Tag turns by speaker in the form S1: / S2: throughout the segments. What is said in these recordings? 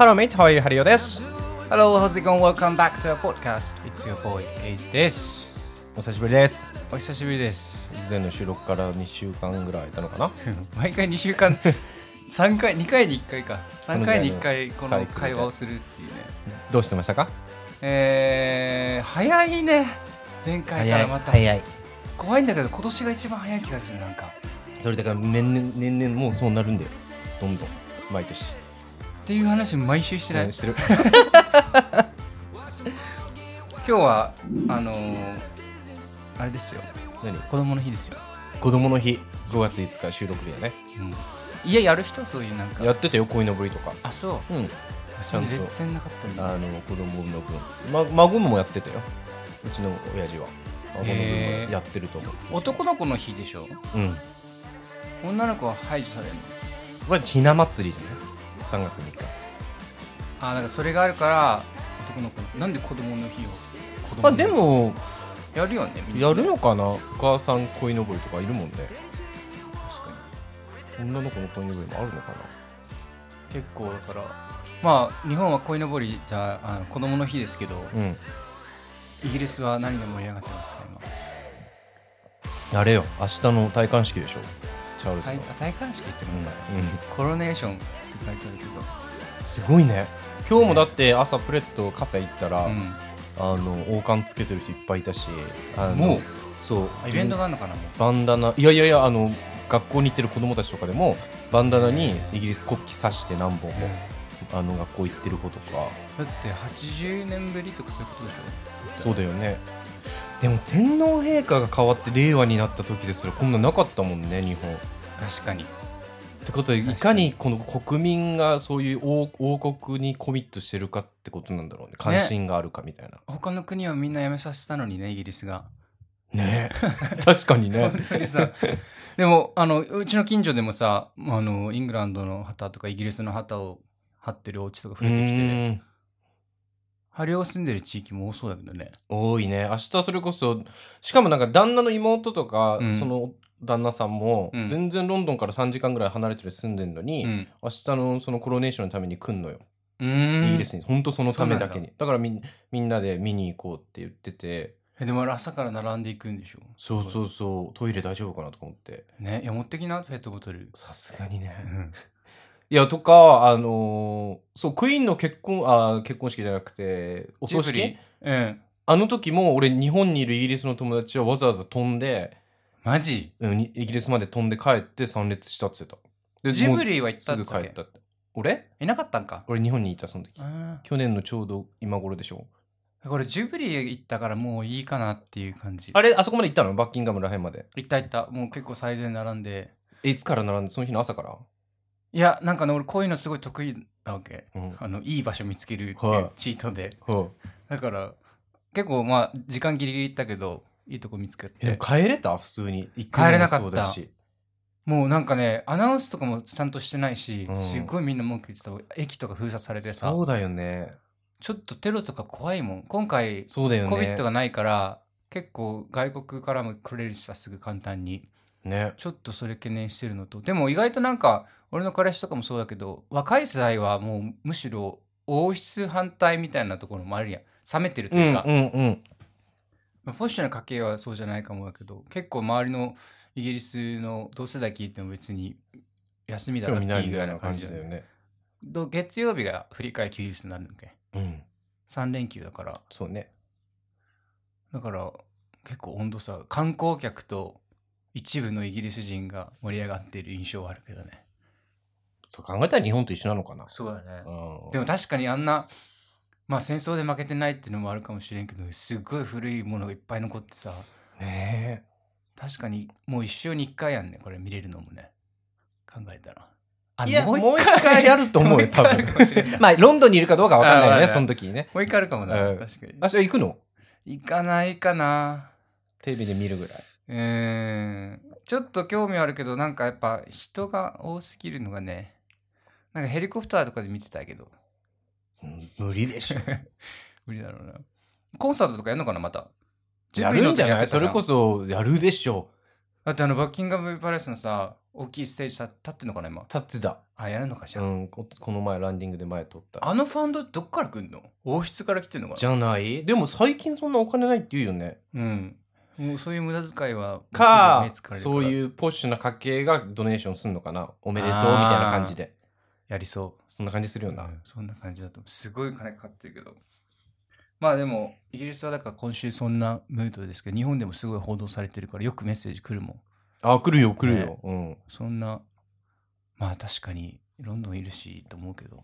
S1: Hello mate, how are you? ハリオです。
S2: Hello, how's it going? Welcome back to our podcast. It's your boy, Age です。
S1: お久しぶりです。
S2: お久しぶりです。
S1: 以前の収録から2週間ぐらい空いたのかな？
S2: 毎回2週間、3回、2回に1回か。3回に1回この会話をするっていうね。
S1: どうしてましたか？
S2: えー、早いね。前回からまた。
S1: 早い。
S2: 怖いんだけど、今年が一番早い気がする、なんか。
S1: それだから年々、年々もうそうなるんだよ。どんどん。毎年。
S2: っていう話毎週してない？
S1: してる。
S2: 今日は、あのー、あれですよ。
S1: 何？
S2: 子供の日ですよ。
S1: 子供の日、5月5日収録日やね。
S2: 家やる人？そういうなんか。
S1: やってたよ、鯉のぼりとか。
S2: あ、そう。
S1: うん。
S2: それ
S1: ちゃんと
S2: 全然なかったんだ。
S1: あの、子供の分。ま、孫もやってたよ。うちの親父は。孫の分もやってると思う。
S2: 男の子の日でしょ？
S1: うん。
S2: 女の子は排除されるの？
S1: これひな祭りじゃない？?3 月3日。
S2: あだからそれがあるから男の子なんで子供の日を子供
S1: まあでも、
S2: やるよねみんな
S1: やるのかな？お母さん鯉のぼりとかいるもんね。
S2: 確か
S1: 女の子の鯉のぼりもあるのかな？
S2: に結構だからまあ日本は鯉のぼりじゃあの子供の日ですけど
S1: うん。
S2: イギリスは何が盛り上がってますか
S1: あれよ、明日の戴冠式でしょ。チャールズの。
S2: 今戴戴冠式って
S1: うん
S2: もんだ、
S1: うん
S2: コロネーション書いてあるけど。
S1: すごいね。今日もだって朝プレットカフェ行ったら、
S2: う
S1: あの王冠つけてる人いっぱいいたし、あの
S2: もう？
S1: そう。
S2: あイベントがあるのかな
S1: バンダナいやいやいやあの学校に行ってる子供たちとかでもバンダナにイギリス国旗刺して何本も、あの学校行ってる子とか。
S2: だって80年ぶりとかそういうことでしょ？
S1: そうだよね。でも天皇陛下が変わって令和になった時ですらこんななかったもんね日本。
S2: 確かに
S1: ってことでいかにこの国民がそういう王王国にコミットしてるかってことなんだろうね。関心があるかみたいな。
S2: 他の国はみんな辞めさせたのにねイギリスが。
S1: ね。確かにね。
S2: 本当にさ。でもあのうちの近所でもさあのイングランドの旗とかイギリスの旗を張ってるお家とか増えてき
S1: う
S2: てハリオ住んでる地域も多そうだけどね。
S1: 多いね。明日それこそしかもなんか旦那の妹とか、
S2: うん。
S1: その旦那さんも
S2: うん。
S1: 全然ロンドンから3時間ぐらい離れてる住んでるのに、
S2: うん。
S1: 明日のそのコロネーションのために来んのよ、イギリスに。本当そのためだけに。だ。からみんみんなで見に行こうって言ってて。
S2: えでもあれ朝から並んでいくんでしょ？
S1: そうそうそう。トイレ大丈夫かなとか思って。
S2: ねいや持ってきなペットボトル。
S1: さすがにね。
S2: うん。
S1: いやとかあのーそうクイーンの結婚あ結婚式じゃなくてお葬式？
S2: うん。
S1: あの時も俺日本にいるイギリスの友達はわざわざ飛んで
S2: マジ？
S1: うんにイギリスまで飛んで帰って参列したって言ってた。で
S2: ジブ
S1: も
S2: リは行ったっつっけ？
S1: 帰ったって。俺？
S2: いなかったんか？
S1: 俺日本にいたその時。
S2: あ
S1: 去年のちょうど今頃でしょ
S2: ーこれジブリ行ったからもういいかなっていう感じ。
S1: あれあそこまで行ったの？バッキンガムらへんまで。
S2: 行った行った。もう結構最前並んで。
S1: えいつから並んで？その日の朝から？
S2: いやなんかね俺こういうのすごい得意なわけ。
S1: うん。
S2: あのいい場所見つけるって
S1: はい。
S2: チートで、
S1: は
S2: だから結構まあ時間ギリギリ行ったけどいいとこ見つけて。
S1: 帰れた？普通に。帰
S2: 帰れなかった。もうなんかねアナウンスとかもちゃんとしてないし、
S1: うん。
S2: すっごいみんな文句言ってた。駅とか封鎖されてさ。
S1: そうだよね。
S2: ちょっとテロとか怖いもん。今回
S1: そうだよね。
S2: COVID がないから結構外国からも来れるしさすぐ簡単に。
S1: ね。
S2: ちょっとそれ懸念してるのと。でも意外となんか俺の彼氏とかもそうだけど若い世代はもうむしろ王室反対みたいなところもあるやん。冷めてると
S1: うん
S2: いうか、
S1: うんうん
S2: まあポッシュな家系はそうじゃないかもだけど結構周りのイギリスの同世代聞いても別に休みだ
S1: 興
S2: らっていいぐら
S1: いみたい
S2: いな感じだ
S1: よ
S2: よね。月曜日が振り替え休日になるのけ？
S1: うん。
S2: 3連休だから。
S1: そうね。
S2: だから結構温度差観光客と一部のイギリス人が盛り上がっている印象はあるけどね。
S1: そう考えたら日本と一緒なのかな。
S2: そうだね。
S1: うん。
S2: でも確かにあんなまあ戦争で負けてないっていうのもあるかもしれんけどすっごい古いものがいっぱい残ってさ。
S1: ね
S2: 確かにもう一生に一回やんねこれ見れるのもね。考えたら。あ
S1: いやもう一回？やると思うよ 多分。まあロンドンにいるかどうかわかんないよねその時にね。
S2: もう一回あるかもな、
S1: うん。
S2: 確かに。
S1: あそれ行くの？
S2: 行かないかな。
S1: テレビで見るぐらい。う
S2: ーん。ちょっと興味あるけどなんかやっぱ人が多すぎるのがね。なんかヘリコプターとかで見てたけど。
S1: うん無理でしょ。
S2: 無理だろうな。コンサートとかやるのかなまた。
S1: やるんじゃない？それこ
S2: そ
S1: そやるでしょ。
S2: だってあのバッキンガムパレスのさ大きいステージ立立ってんのかな今。
S1: 立ってた。
S2: あやるのかしら、
S1: うん、ここの前ランディングで前撮った。
S2: あのファンドどっから来んの？王室から来てんのかな？
S1: じゃない？でも最近そんなお金ないって言うよね。
S2: うん。もうそういう無駄遣いは
S1: かそういうポッシュな家系がドネーションすんのかな。おめでとうみたいな感じで。
S2: やりそう
S1: そんな感じするよな。
S2: うんそんな感じだとすごい金かかってるけどまあでもイギリスはだから今週そんなムードですけど日本でもすごい報道されてるからよくメッセージ来るもん
S1: あ、来るよ、来るよ。うん。
S2: そんなまあ確かにロンドンいるしと思うけど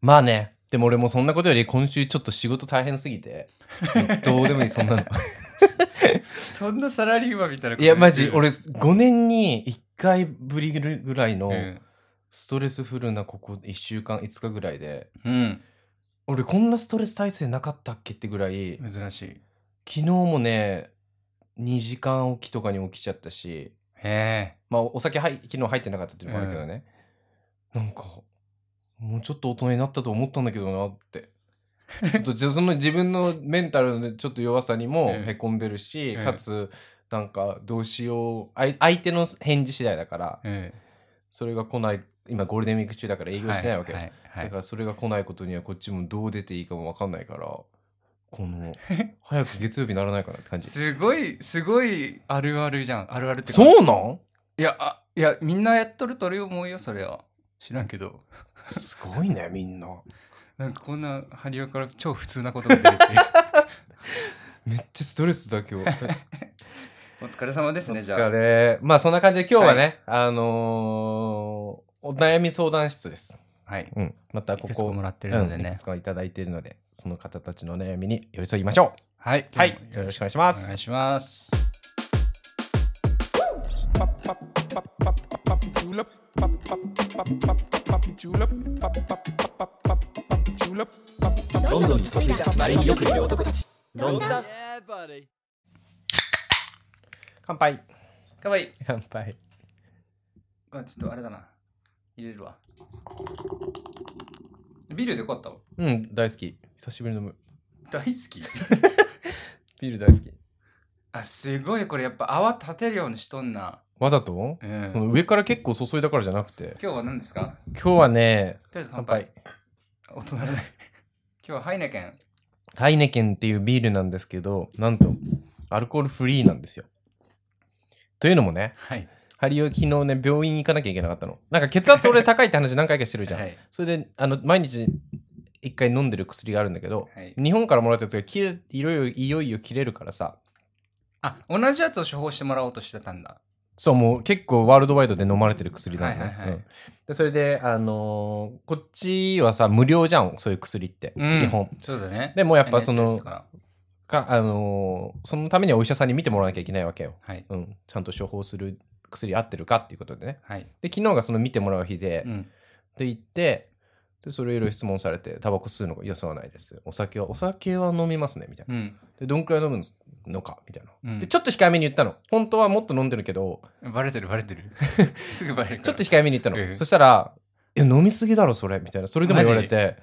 S1: まあね。でも俺もそんなことより今週ちょっと仕事大変すぎて。どうでもいい、そんなの。
S2: そんなサラリーマンみたいない
S1: や、マジ、俺5年に1回ぶりぐらいの
S2: うん、
S1: ストレスフルなここ1週間、5日ぐらいで、
S2: うん、
S1: 俺こんなストレス耐性なかったっけってぐらい、
S2: 珍しい。
S1: 昨日もね、2時間起きとかに起きちゃったし、
S2: へえ。
S1: まあお酒はい昨日入ってなかったっていうのもあるけどね、なんか、もうちょっと大人になったと思ったんだけどなって。ちょっとじその自分のメンタルのちょっと弱さにも
S2: うん。
S1: へこんでるし、
S2: うん。
S1: かつ、なんかどうしよう、相手の返事次第だから、
S2: え
S1: それが来ない、今ゴールデンウィーク中だから営業してないわけよ。
S2: はいはい
S1: だからそれが来ないことにはこっちもどう出ていいかも分かんないから、この、早く月曜日ならないかなって感じ。
S2: すごいすごいあるあるじゃんあるあるってか
S1: そうなん？
S2: いやあいやみんなやっとるとる思うよそれは知らんけど
S1: すごいね、みんな。
S2: なんかこんなハリオから超普通なことが出て
S1: めっちゃストレスだ今日。
S2: お疲れ様です
S1: お
S2: ねじゃあ
S1: 疲れ。まあそんな感じで今日はね、あのーお悩み相談室です。
S2: はい
S1: うん。また
S2: い
S1: ここ、
S2: くつかもらってるので
S1: うんい
S2: ね
S1: くつかいただいているので、その方たちの悩みに寄り添いましょう。
S2: はい
S1: はいよろしくお願いします
S2: お願いします.
S3: ロンドンに嫁いだまれによくいる男たちロンドン.
S1: 乾杯。
S2: かわいい
S1: 乾杯。
S2: あちょっとあれだな入れるわ。ビールでよかったわ
S1: うん、大好き。久しぶりに飲む。
S2: 大好き？
S1: ビール大好き。
S2: あすごいこれやっぱ泡立てるようにしとんな。
S1: わざと、
S2: うん。
S1: その上から結構注いだからじゃなくて。
S2: 今日は何ですか？
S1: 今日はね、
S2: とりあえず乾杯。大人だね。今日はハイネケン。
S1: ハイネケンっていうビールなんですけど、なんと、アルコールフリーなんですよ。というのもね、
S2: はい
S1: ハリオ昨日ね、病院行かなきゃいけなかったの。なんか血圧俺高いって話何回かしてるじゃん。
S2: はい。
S1: それで、あの、毎日一回飲んでる薬があるんだけど、
S2: はい。
S1: 日本からもらったやつが切れいろいろいよいよ切れるからさ、
S2: あ同じやつを処方してもらおうとしてたんだ。
S1: そう、もう結構ワールドワイドで飲まれてる薬なのね。
S2: はいはいはい。
S1: うん。でそれで、あのーこっちはさ、無料じゃん、そういう薬って、
S2: うん。
S1: 基本。
S2: そうだね。
S1: でもやっぱその
S2: か
S1: あのーそのためにはお医者さんに見てもらわなきゃいけないわけよ。
S2: はい。
S1: うん、ちゃんと処方する薬合ってるかっていうことでね。
S2: はい
S1: で、昨日がその見てもらう日で、
S2: うん
S1: で行って、で、それいろいろ質問されて、タバコ吸うのか、いや、吸わないです。お酒は、お酒は飲みますね、みたいな。
S2: うん
S1: で、どんくらい飲むのか、みたいな。
S2: うん
S1: で、ちょっと控えめに言ったの。本当はもっと飲んでるけど、
S2: バレてるバレてる すぐバレる
S1: ちょっと控えめに言ったの。
S2: ええ
S1: そしたら、いや、飲みすぎだろ、それ、みたいな。それでも言われて、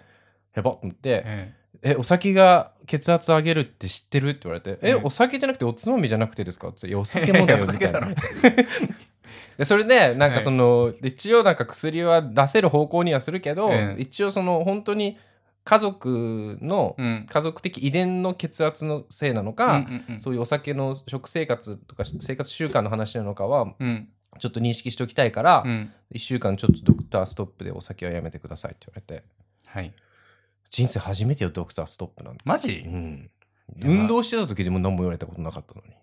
S1: やばっと思って、
S2: え
S1: え、お酒が血圧上げるって知ってる？って言われて、え、
S2: うん
S1: お酒じゃなくておつまみじゃなくてですか？って言ってお酒もだよ、みたいな。で、それで、なんかその、一応なんか薬は出せる方向にはするけど、
S2: うん
S1: 一応その、本当に家族の、
S2: えうん。
S1: 家族的遺伝の血圧のせいなのか、
S2: うんうんうん。
S1: そういうお酒の食生活とか生活習慣の話なのかは、
S2: うん。
S1: ちょっと認識しておきたいから、
S2: うん。
S1: 1週間ちょっとドクターストップでお酒はやめてくださいって言われて、
S2: はい。
S1: 人生初めてよ、ドクターストップなんて。
S2: マジ？
S1: うん。運動してた時でも何も言われたことなかったのに。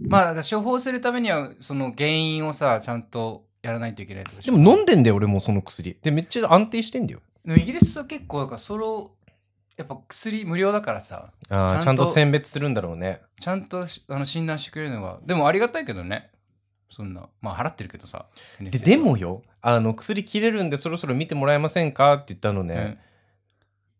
S2: まあ処方するためにはその原因をさちゃんとやらないといけない
S1: でも飲んでんだよ、俺もうその薬。で、めっちゃ安定してんだよ。
S2: でもイギリスは結構だからそれをやっぱ薬無料だからさ
S1: ああ、
S2: ちゃんと
S1: 選別するんだろうね。
S2: ちゃんとしあの診断してくれるのはでもありがたいけどね。そんな。まあ払ってるけどさ
S1: ででもよ、あの、薬切れるんでそろそろ見てもらえませんか？って言ったのね、
S2: うん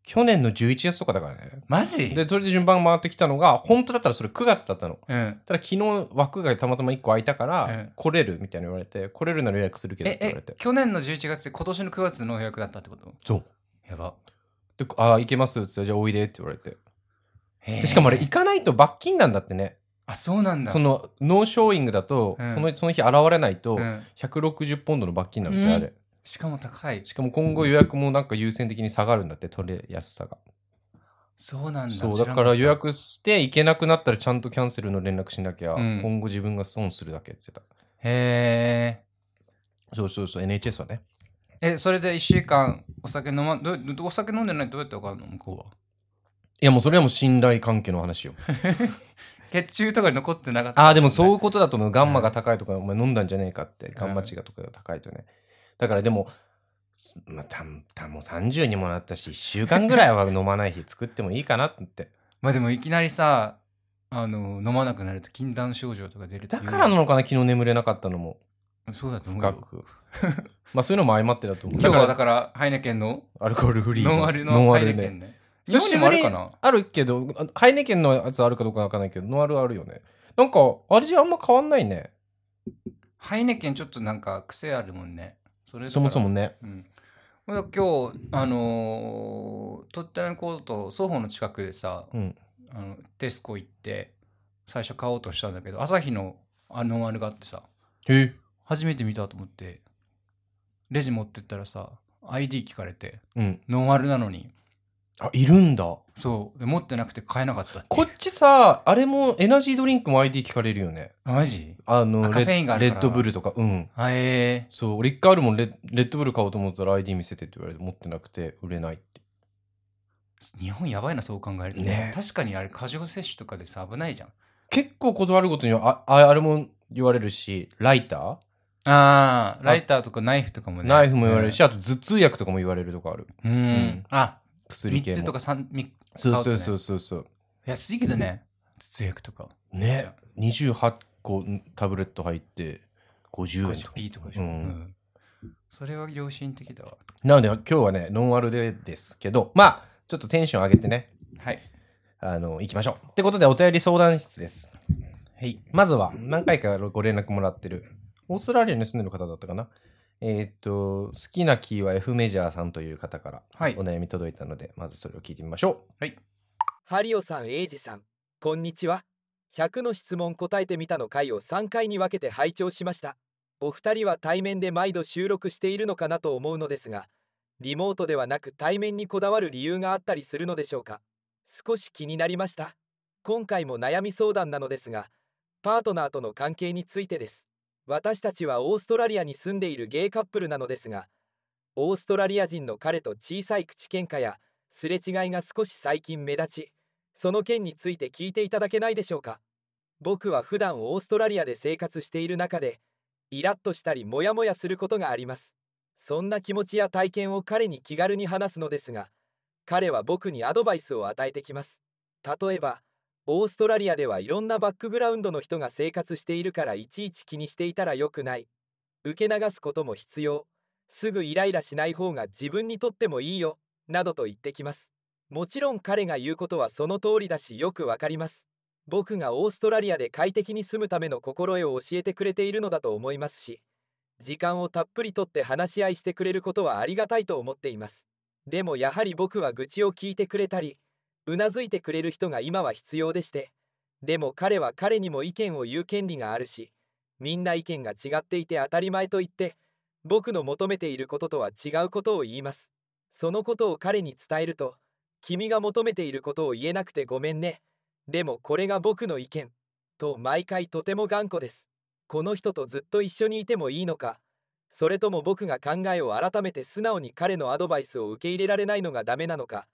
S1: 去年の11月とかだからね。
S2: マジ？
S1: で、それで順番回ってきたのが、本当だったらそれ9月だったの。
S2: うん
S1: ただ昨日枠がたまたま1個空いたから、
S2: うん
S1: 来れるみたいに言われて、来れるなら予約するけどっ
S2: え
S1: て言われて。
S2: え去年の11月で今年の9月の予約だったってこと？
S1: そう。
S2: やば
S1: で、ああ、行けますって言って、じゃあおいでって言われて。しかもあれ行かないと罰金なんだってね。
S2: あそうなんだ
S1: その no showing だと、
S2: うん
S1: そのその日現れないと
S2: うん
S1: 160ポンドの罰金なんだって、
S2: うん
S1: あれ
S2: しかも高い。
S1: しかも今後予約もなんか優先的に下がるんだって取れやすさが。
S2: そうなんだ。
S1: そうだから予約して行けなくなったらちゃんとキャンセルの連絡しなきゃ、
S2: うん。
S1: 今後自分が損するだけって言って
S2: へ
S1: たそうそうそう NHS はね。
S2: ええそれで1週間お酒飲まどお酒飲んでないとどうやってわかるの？向こうは。い
S1: やもうそれはもう信頼関係の話よ。
S2: 血中とかに残ってなかった。
S1: ああでもそういうことだと思う。ガンマが高いとかお前飲んだんじゃねえかって。ガンマ値がとかが高いとねだからでもまあ、たたもう30にもなったし1週間ぐらいは飲まない日作ってもいいかなって。
S2: まあでもいきなりさあの飲まなくなると禁断症状とか出る
S1: だからなのかな？昨日眠れなかったのも。
S2: そうだと思うよ。
S1: 深く。まあそういうのも相まってだと思う。
S2: 今日はだ
S1: だか
S2: からハイネケンの
S1: らアルコールフリー
S2: ノンアルのハイネケンね。日本にもあるかな？
S1: あるけどあハイネケンのやつあるかどうかわかんないけどノンアルあるよね。なんか味あんま変わんないね。
S2: ハイネケンちょっとなんか癖あるもんねそれだ
S1: そもそもね。
S2: うん。俺今日あのー、鳥取のコート双方の近くでさ
S1: うん。
S2: あのテスコ行って最初買おうとしたんだけど朝日のあノンアルがあってさ
S1: へえ。
S2: 初めて見たと思ってレジ持ってったらさ ID 聞かれて
S1: うん。
S2: ノンアルなのに
S1: あいるんだ。
S2: そう。で持ってなくて買えなかった
S1: こっちさあれもエナジードリンクも ID 聞かれるよね。
S2: あマジ？
S1: あの
S2: あカフェインがあるから。
S1: レッドブルとか。うん。
S2: あえ
S1: そう俺一回あるもんレレッドブル買おうと思ったら ID 見せてって言われて持ってなくて売れないって
S2: ー、日本やばいなそう考えると。
S1: ね。
S2: 確かにあれ過剰摂取とかでさ危ないじゃん。
S1: 結構断るごとにあああれも言われるしライター、
S2: ああライターとかナイフとかもね。
S1: ナイフも言われるし、あと頭痛薬とかも言われるとかある。
S2: うん、
S1: ん。
S2: あ
S1: 薬系も。
S2: 3つとか3み
S1: そうそうそう
S2: う
S1: そうそう。
S2: 安いけどね。頭痛薬とか。
S1: ね。28個タブレット入って50円とか。
S2: 50p とかでしょ、
S1: うん。
S2: うん。それは良心的だわ。
S1: なので今日はねノンアルでですけどまあちょっとテンション上げてね。
S2: はい。
S1: あの行きましょう。ってことでお便り相談室です。
S2: はい。
S1: まずは何回かご連絡もらってるオーストラリアに住んでる方だったかなえーっと好きなキーは F メジャーさんという方から
S2: はい
S1: お悩み届いたので、まずそれを聞いてみましょ
S3: ハリオさん、エイジさん、こんにちは。100の質問答えてみたの回を3回に分けて拝聴しました。お二人は対面で毎度収録しているのかなと思うのですが、リモートではなく対面にこだわる理由があったりするのでしょうか。少し気になりました。今回も悩み相談なのですが、パートナーとの関係についてです。私たちはオーストラリアに住んでいるゲイカップルなのですが、オーストラリア人の彼と小さい口喧嘩やすれ違いが少し最近目立ち、その件について聞いていただけないでしょうか。僕は普段オーストラリアで生活している中でイラッとしたりモヤモヤすることがあります。そんな気持ちや体験を彼に気軽に話すのですが彼は僕にアドバイスを与えてきます。例えばオーストラリアではいろんなバックグラウンドの人が生活しているからいちいち気にしていたら良くない。受け流すことも必要。すぐイライラしない方が自分にとってもいいよ。などと言ってきます。もちろん彼が言うことはその通りだしよくわかります。僕がオーストラリアで快適に住むための心得を教えてくれているのだと思いますし時間をたっぷりとって話し合いしてくれることはありがたいと思っています。でもやはり僕は愚痴を聞いてくれたりうなずいてくれる人が今は必要でしてでも彼は彼にも意見を言う権利があるしみんな意見が違っていて当たり前と言って僕の求めていることとは違うことを言います。そのことを彼に伝えると君が求めていることを言えなくてごめんね。でもこれが僕の意見と毎回とても頑固です。この人とずっと一緒にいてもいいのか。それとも僕が考えを改めて素直に彼のアドバイスを受け入れられないのがダメなのか。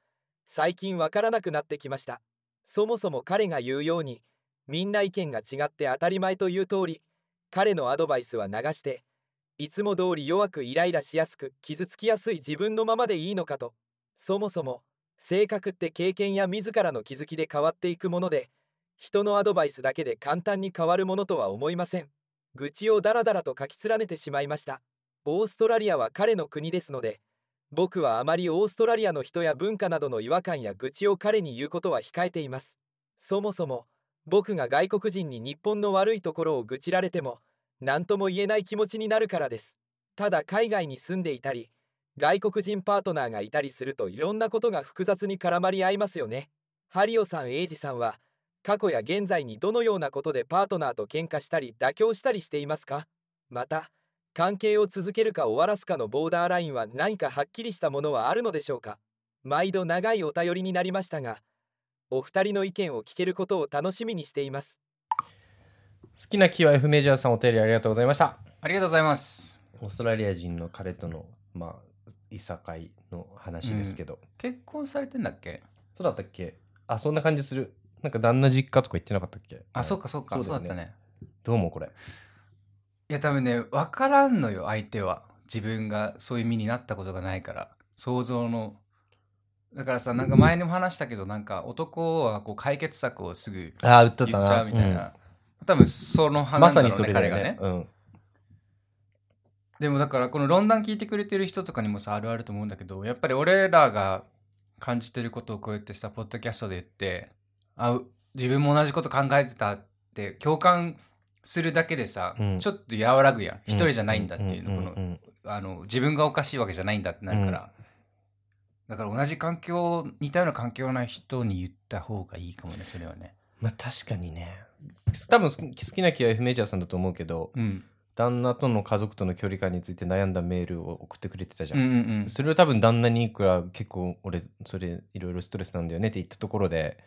S3: 最近わからなくなってきました。そもそも彼が言うようにみんな意見が違って当たり前という通り彼のアドバイスは流していつも通り弱くイライラしやすく傷つきやすい自分のままでいいのかとそもそも性格って経験や自らの気づきで変わっていくもので人のアドバイスだけで簡単に変わるものとは思いません。愚痴をダラダラと書き連ねてしまいました。オーストラリアは彼の国ですので僕はあまりオーストラリアの人や文化などの違和感や愚痴を彼に言うことは控えています。そもそも僕が外国人に日本の悪いところを愚痴られても何とも言えない気持ちになるからです。ただ海外に住んでいたり外国人パートナーがいたりするといろんなことが複雑に絡まり合いますよね。ハリオさんエイジさんは過去や現在にどのようなことでパートナーと喧嘩したり妥協したりしていますか？また関係を続けるか終わらすかのボーダーラインは何かはっきりしたものはあるのでしょうか？毎度長いお便りになりましたがお二人の意見を聞けることを楽しみにしています。
S1: 好きな木は F メジャーさんお便りありがとうございました。
S2: ありがとうございます。
S1: オーストラリア人の彼とのまあいさかいの話ですけど、
S2: 結婚されてんだっけ？
S1: そうだったっけ？あそんな感じする。なんか旦那実家とか言ってなかったっけ？
S2: あ、そうかそうか。そう
S1: だ
S2: ったね。
S1: どうもこれ？
S2: いや多分ね分からんのよ相手は。自分がそういう身になったことがないから。想像の。だからさなんか前にも話したけどなんか男はこう解決策をすぐ
S1: ああ売ったな。
S2: 言っちゃうみたいな、多分その
S1: うん
S2: 話
S1: まさにそれだよ
S2: 彼がね。
S1: ねうん。
S2: でもだからこの論談聞いてくれてる人とかにもさあるあると思うんだけどやっぱり俺らが感じてることをこうやってさポッドキャストで言ってあう自分も同じこと考えてたって共感するだけでさ、
S1: うん。
S2: ちょっと和らぐやん。一人じゃないんだっていうの、この
S1: ん。
S2: あの自分がおかしいわけじゃないんだってなるから、だから同じ環境似たような環境な人に言った方がいいかもねそれはね。
S1: まあ確かにね。多分好きな木は F メジャーさんだと思うけど
S2: うん。
S1: 旦那との家族との距離感について悩んだメールを送ってくれてたじゃ
S2: うん
S1: ん、
S2: うんうん。
S1: それを多分旦那にいくら結構俺それいろいろストレスなんだよねって言ったところで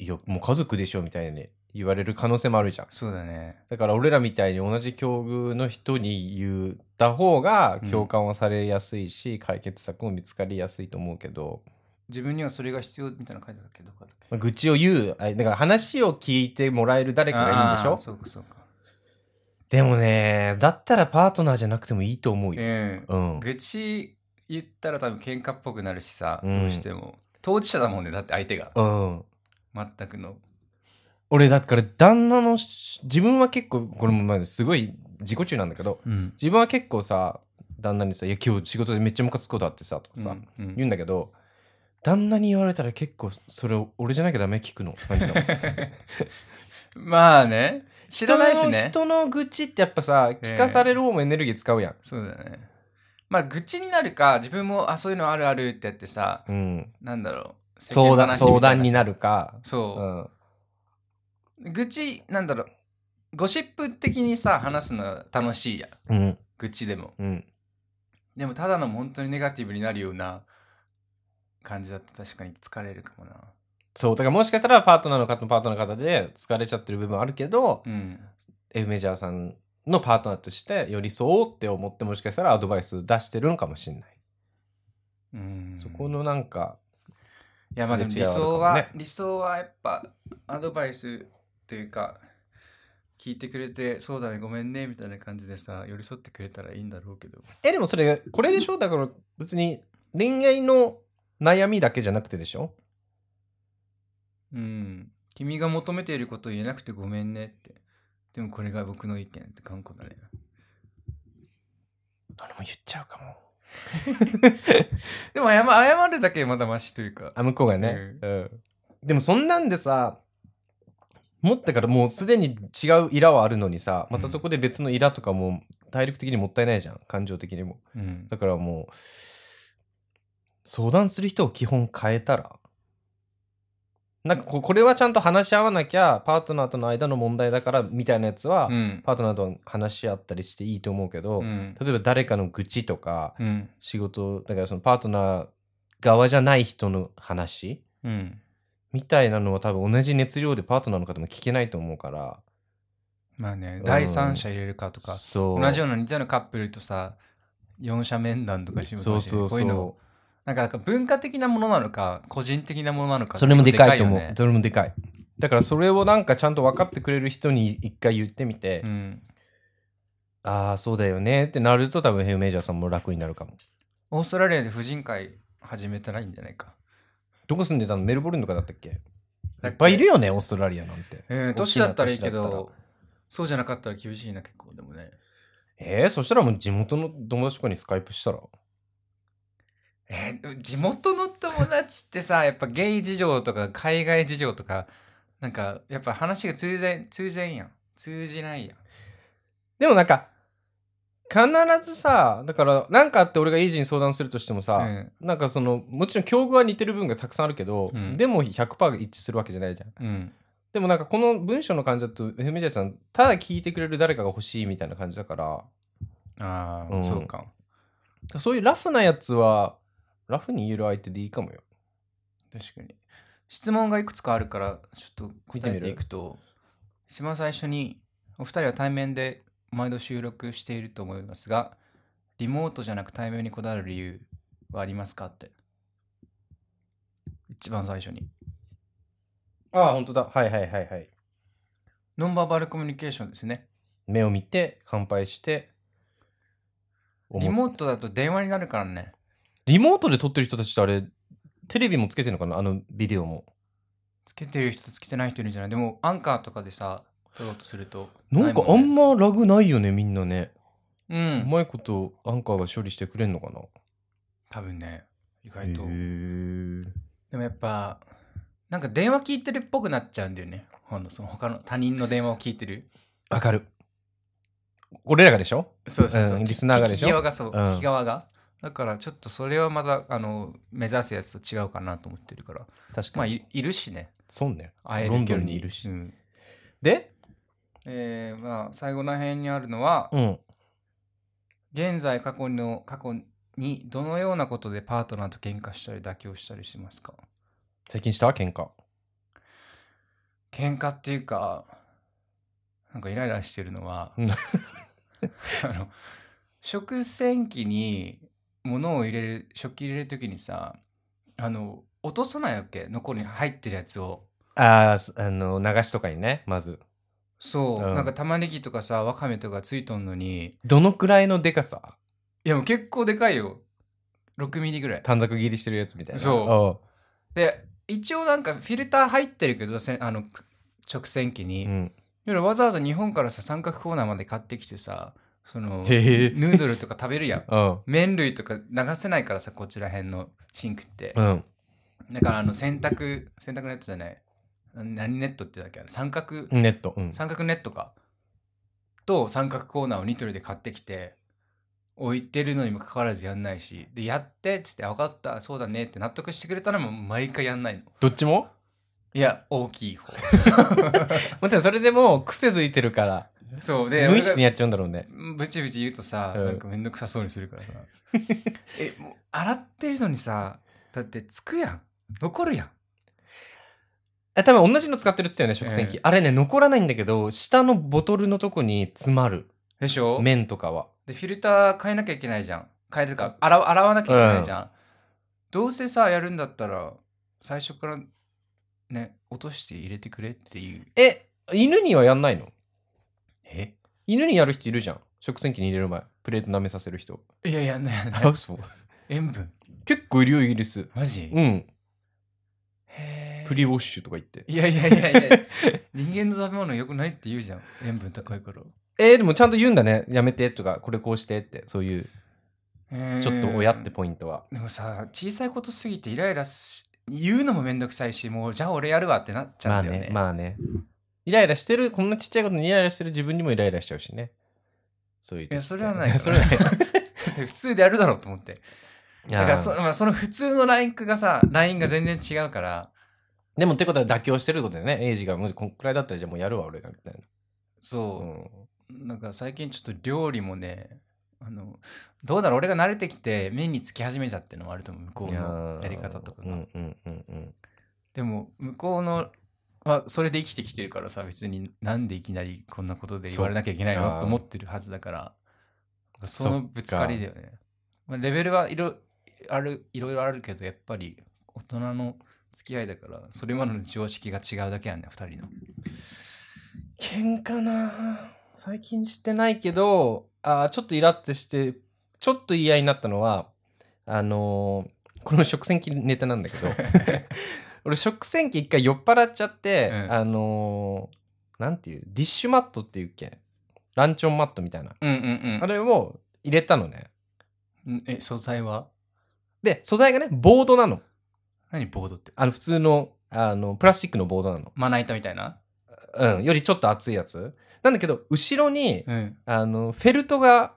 S1: いやもう家族でしょみたいに言われる可能性もあるじゃん。
S2: そうだね。
S1: だから俺らみたいに同じ境遇の人に言った方が共感はされやすいし、解決策も見つかりやすいと思うけど、
S2: 自分にはそれが必要みたいなの書いてたっけ？ど
S1: 愚痴を言うあだから話を聞いてもらえる誰かがいいんでしょ？
S2: そうかそうか。
S1: でもねだったらパートナーじゃなくてもいいと思うよ、
S2: うん
S1: うん。
S2: 愚痴言ったら多分喧嘩っぽくなるしさ、
S1: うん。
S2: どうしても。当事者だもんねだって相手が。
S1: うん
S2: 全くの。
S1: 俺だから旦那のし自分は結構これもまあすごい自己中なんだけど
S2: うん。
S1: 自分は結構さ旦那にさ「いや今日仕事でめっちゃムカつくことあってさ」とかさ、
S2: うんうん。
S1: 言うんだけど旦那に言われたら結構それを俺じゃなきゃダメ聞くの感じなの。
S2: まあね。知らないしね。
S1: 人の人の愚痴ってやっぱさ聞かされる方もエネルギー使うやん、
S2: そうだね。まあ愚痴になるか自分もあそういうのあるあるってやってさ
S1: うん、
S2: なんだろう
S1: 相談相談に
S2: な
S1: なるか、う
S2: そう、
S1: ん。
S2: 愚痴なんだろう。ゴシップ的にさ話すのは楽しいやん。
S1: うん。
S2: 愚痴でも。
S1: うん、
S2: でもただの本当にネガティブになるような感じだと確かに疲れるかもな。
S1: そうだからもしかしたらパートナーの方のパートナーの方で疲れちゃってる部分あるけど、
S2: うん。
S1: F メジャーさんのパートナーとして寄り添おうって思ってもしかしたらアドバイス出してるのかもしれない、
S2: うん。
S1: そこのなんか
S2: いやまあでも理想は、
S1: ね。
S2: 理想はやっぱアドバイスというか聞いてくれてそうだねごめんねみたいな感じでさ寄り添ってくれたらいいんだろうけど。
S1: えでもそれこれでしょ？だから別に恋愛の悩みだけじゃなくてでしょ？
S2: うん。君が求めていることを言えなくてごめんねって。でもこれが僕の意見って頑固だね。
S1: 俺も言っちゃうかも
S2: でも謝謝るだけまだマシというか。
S1: あ向こうがね、うん。でもそんなんでさ持ってからもうすでに違うイラはあるのにさまたそこで別のイラとかも体力的にもったいないじゃん。感情的にも。
S2: うん。
S1: だからもう相談する人を基本変えたらなんかここれはちゃんと話し合わなきゃパートナーとの間の問題だからみたいなやつは、
S2: うん。
S1: パートナーと話し合ったりしていいと思うけど、
S2: うん。
S1: 例えば誰かの愚痴とか、
S2: うん。
S1: 仕事だからそのパートナー側じゃない人の話
S2: うん。
S1: みたいなのは多分同じ熱量でパートナーの方も聞けないと思うから。
S2: まあね
S1: ん。
S2: 第三者入れるかとか、
S1: そう。
S2: 同じような似たようなカップルとさ四者面談とかしても
S1: そうそう
S2: こういうの
S1: そ
S2: なんかなんか文化的なものなのか個人的なものなのか
S1: うそれもでかいと思う。それもでかい。だからそれをなんかちゃんと分かってくれる人に一回言ってみて、
S2: うん、
S1: ああそうだよねってなると多分ヘイメージャーさんも楽になるかも。
S2: オーストラリアで婦人会始めたらいいんじゃないか。
S1: どこ住んでたの？メルボルンとかだったっけ？い
S2: だっ
S1: ぱいいるよねオーストラリアなんて。
S2: うん都市だったらいいけどそうじゃなかったら厳しいな結構でもね。
S1: えー、そしたらもう地元の友達とかにスカイプしたら？
S2: えー地元の友達ってさやっぱゲイ事情とか海外事情とかなんかやっぱ話が通然通然やん通じないやん
S1: でもなんか必ずさ、だから、なんかあって俺がイージーに相談するとしてもさ、
S2: うん
S1: なんかその、もちろん境遇は似てる部分がたくさんあるけど、
S2: うん
S1: でも100%一致するわけじゃないじゃん。
S2: うん。
S1: でもなんかこの文章の感じだと、フミジャさん、ただ聞いてくれる誰かが欲しいみたいな感じだから、
S2: ああ、
S1: うん
S2: そうか。
S1: そういうラフなやつは、ラフに言える相手でいいかもよ。
S2: 確かに。質問がいくつかあるから、ちょっと答え
S1: て
S2: いくと、一番最初に、お二人は対面で毎度収録していると思いますが、リモートじゃなく対面にこだわる理由はありますかって。一番最初に。
S1: ああ、本当だ。はいはいはいはい。
S2: ノンバーバルコミュニケーションですね。
S1: 目を見て、乾杯して、
S2: リモートだと電話になるからね。
S1: リモートで撮ってる人たちってあれ、テレビもつけてるのかな？あのビデオも。
S2: つけてる人とつけてない人いるんじゃない？でも、アンカーとかでさ、撮ろうとすると。
S1: なんかあんまラグないよね、みんなね。
S2: う。
S1: うんまいことアンカーが処理してくれんのかな？
S2: 多分ね、意外と。
S1: ー
S2: でもやっぱ、なんか電話聞いてるっぽくなっちゃうんだよね。ほんとその他の他人の電話を聞いてる。
S1: わかる。俺らがでしょ？
S2: そうそうそう。
S1: うんリスナーがでしょ？
S2: 聞き側がそう。
S1: うん
S2: 聞き側が。だからちょっとそれはまた、あの、目指すやつと違うかなと思ってるから。
S1: 確
S2: まあ、いいるしね。
S1: そうね。
S2: 会える
S1: ロンド
S2: 距離
S1: ンにいるし。
S2: うん
S1: で？
S2: えーまあ、最後の辺にあるのは、
S1: うん。
S2: 現在過去の、過去にどのようなことでパートナーと喧嘩したり妥協したりしますか？
S1: 最近した？喧嘩。
S2: 喧嘩っていうか、なんかイライラしてるのは、
S1: うん
S2: あの、食洗機に物を入れる、食器入れるときにさ、あの、落とさないわけ残りに入ってるやつを。
S1: ああ、すあの、流しとかにね、まず。
S2: そう、
S1: うん
S2: なんか玉ねぎとかさ、わかめとかついとんのに、
S1: どのくらいのでかさ？
S2: いやもう結構でかいよ。6ミリぐらい。
S1: 短冊切りしてるやつみたいな。
S2: そで、一応なんかフィルター入ってるけど、せあの、直線機に。
S1: う。うん。
S2: 夜わざわざ日本からさ三角コーナーまで買ってきてさそのヌ。ードルとか食べるやん
S1: うん。
S2: 麺類とか流せないからさこちら辺のシンクって
S1: うん。
S2: だからあの洗濯洗濯ネットじゃない何ネットってだっけ？三角
S1: ネット。うん。
S2: 三角ネットかと三角コーナーをニトリで買ってきて置いてるのにもかかわらずやんないしでやってっつって分かったそうだねって納得してくれたらもう毎回やんないの
S1: どっちも？
S2: いや大きい方
S1: もちろんそれでも癖づいてるから、
S2: そうで
S1: 無意識にやっちゃうんだろうね。
S2: ブチブチ言うとさ、
S1: うん。
S2: なんかめんどくさそうにするからさ。えもう洗ってるのにさだってつくやん。残るやん。
S1: え、多分同じの使ってるっすよね、食洗機。
S2: ええ
S1: あれね、残らないんだけど、下のボトルのとこに詰まる。
S2: でしょ？
S1: 麺とかは。
S2: でフィルター変えなきゃいけないじゃん。変えるか洗わ洗わなきゃいけないじゃん、どうせさやるんだったら最初からね落として入れてくれっていう。
S1: え、犬にはやんないの？
S2: え？
S1: 犬にやる人いるじゃん。食洗機に入れる前。プレート舐めさせる人。
S2: いやいやね
S1: あ、そう。
S2: 塩分
S1: 結構いるよ、イギリス。
S2: マジ、
S1: うん。
S2: へー
S1: プリウォッシュとか言って。
S2: いやいやいやいや 人間の食べ物良くないって言うじゃん塩分高いから
S1: えーでもちゃんと言うんだね。やめてとか、これこうしてって。そういう、ちょっと親ってポイントは。
S2: でもさ小さいことすぎてイライラし言うのもめんどくさいしもうじゃあ俺やるわってなっち
S1: まあ
S2: ゃうんだよね,、
S1: ね、まあね。イライラしてる、こんなちっちゃいことにイライラしてる自分にもイライラしちゃうしね。そういう。
S2: いやそれはない。
S1: それはない。
S2: 普通でやるだろうと思って。
S1: いや
S2: だからそ,、まあ、その普通のラインがさラインが全然違うから。
S1: でもってことは妥協してることでね、エイジが。もうこんくらいだったらじゃあもうやるわ、俺が、みたいな。
S2: そう。う、なんか最近ちょっと料理もねあのどうだろう俺が慣れてきて麺につき始めたっていうのもあると思う。向こうの
S1: ー。
S2: やり方とかが、
S1: うんうんうんうん。
S2: でも向こうのはそれで生きてきてるからさ別になんでいきなりこんなことで言われなきゃいけないのと思ってるはずだから。そのぶつかりだよね、まあ、レベルはいろあるいろいろあるけどやっぱり大人の付き合いだからそれまでの常識が違うだけなんだよ2人の。
S1: 喧嘩な最近してないけど、あーちょっとイラッとして、ちょっと言い合いになったのは、あのーこの食洗機ネタなんだけど、俺食洗機一回酔っ払っちゃって、
S2: うん
S1: あのーなんていう、ディッシュマットっていうっけランチョンマットみたいな。
S2: うんうん
S1: あれを入れたのね。
S2: うんえ素材は？
S1: で、素材がね、ボードなの。
S2: 何ボードって？
S1: あの、普通の、あの、プラスチックのボードなの。
S2: まな板みたいな？
S1: うん、よりちょっと厚いやつ。なんだけど、後ろに、
S2: うん
S1: あの、フェルトが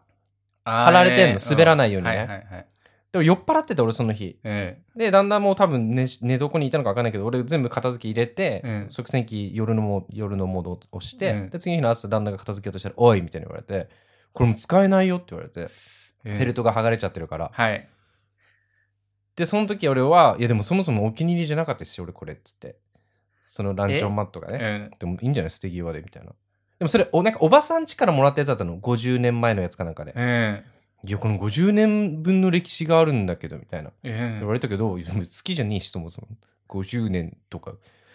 S1: 貼られてんの
S2: ね
S1: 滑らないようにね
S2: はいはいはい。
S1: でも酔っ払ってた俺その日。
S2: え
S1: でだんだんもう多分寝寝床にいたのか分かんないけど俺全部片付け入れて、
S2: うん
S1: 食洗機夜のも夜のモードを押して、
S2: うん
S1: で次の日の朝旦那が片付けようとしたら「おい!」みたいに言われて「これもう使えないよ」って言われて、
S2: え
S1: フェルトが剥がれちゃってるから。
S2: はい。
S1: でその時俺は「いやでもそもそもお気に入りじゃなかったし俺これ」っつって。そのランチョンマットがね。
S2: うん
S1: でもいいんじゃない？捨て際でみたいな。でもそれおなんかおばさん家からもらったやつだったの。50年前のやつかなんかで、
S2: うん。
S1: いやこの50年分の歴史があるんだけどみたいな
S2: うん
S1: 言われたけど、いや好きじゃねえし、そもそも。50年とか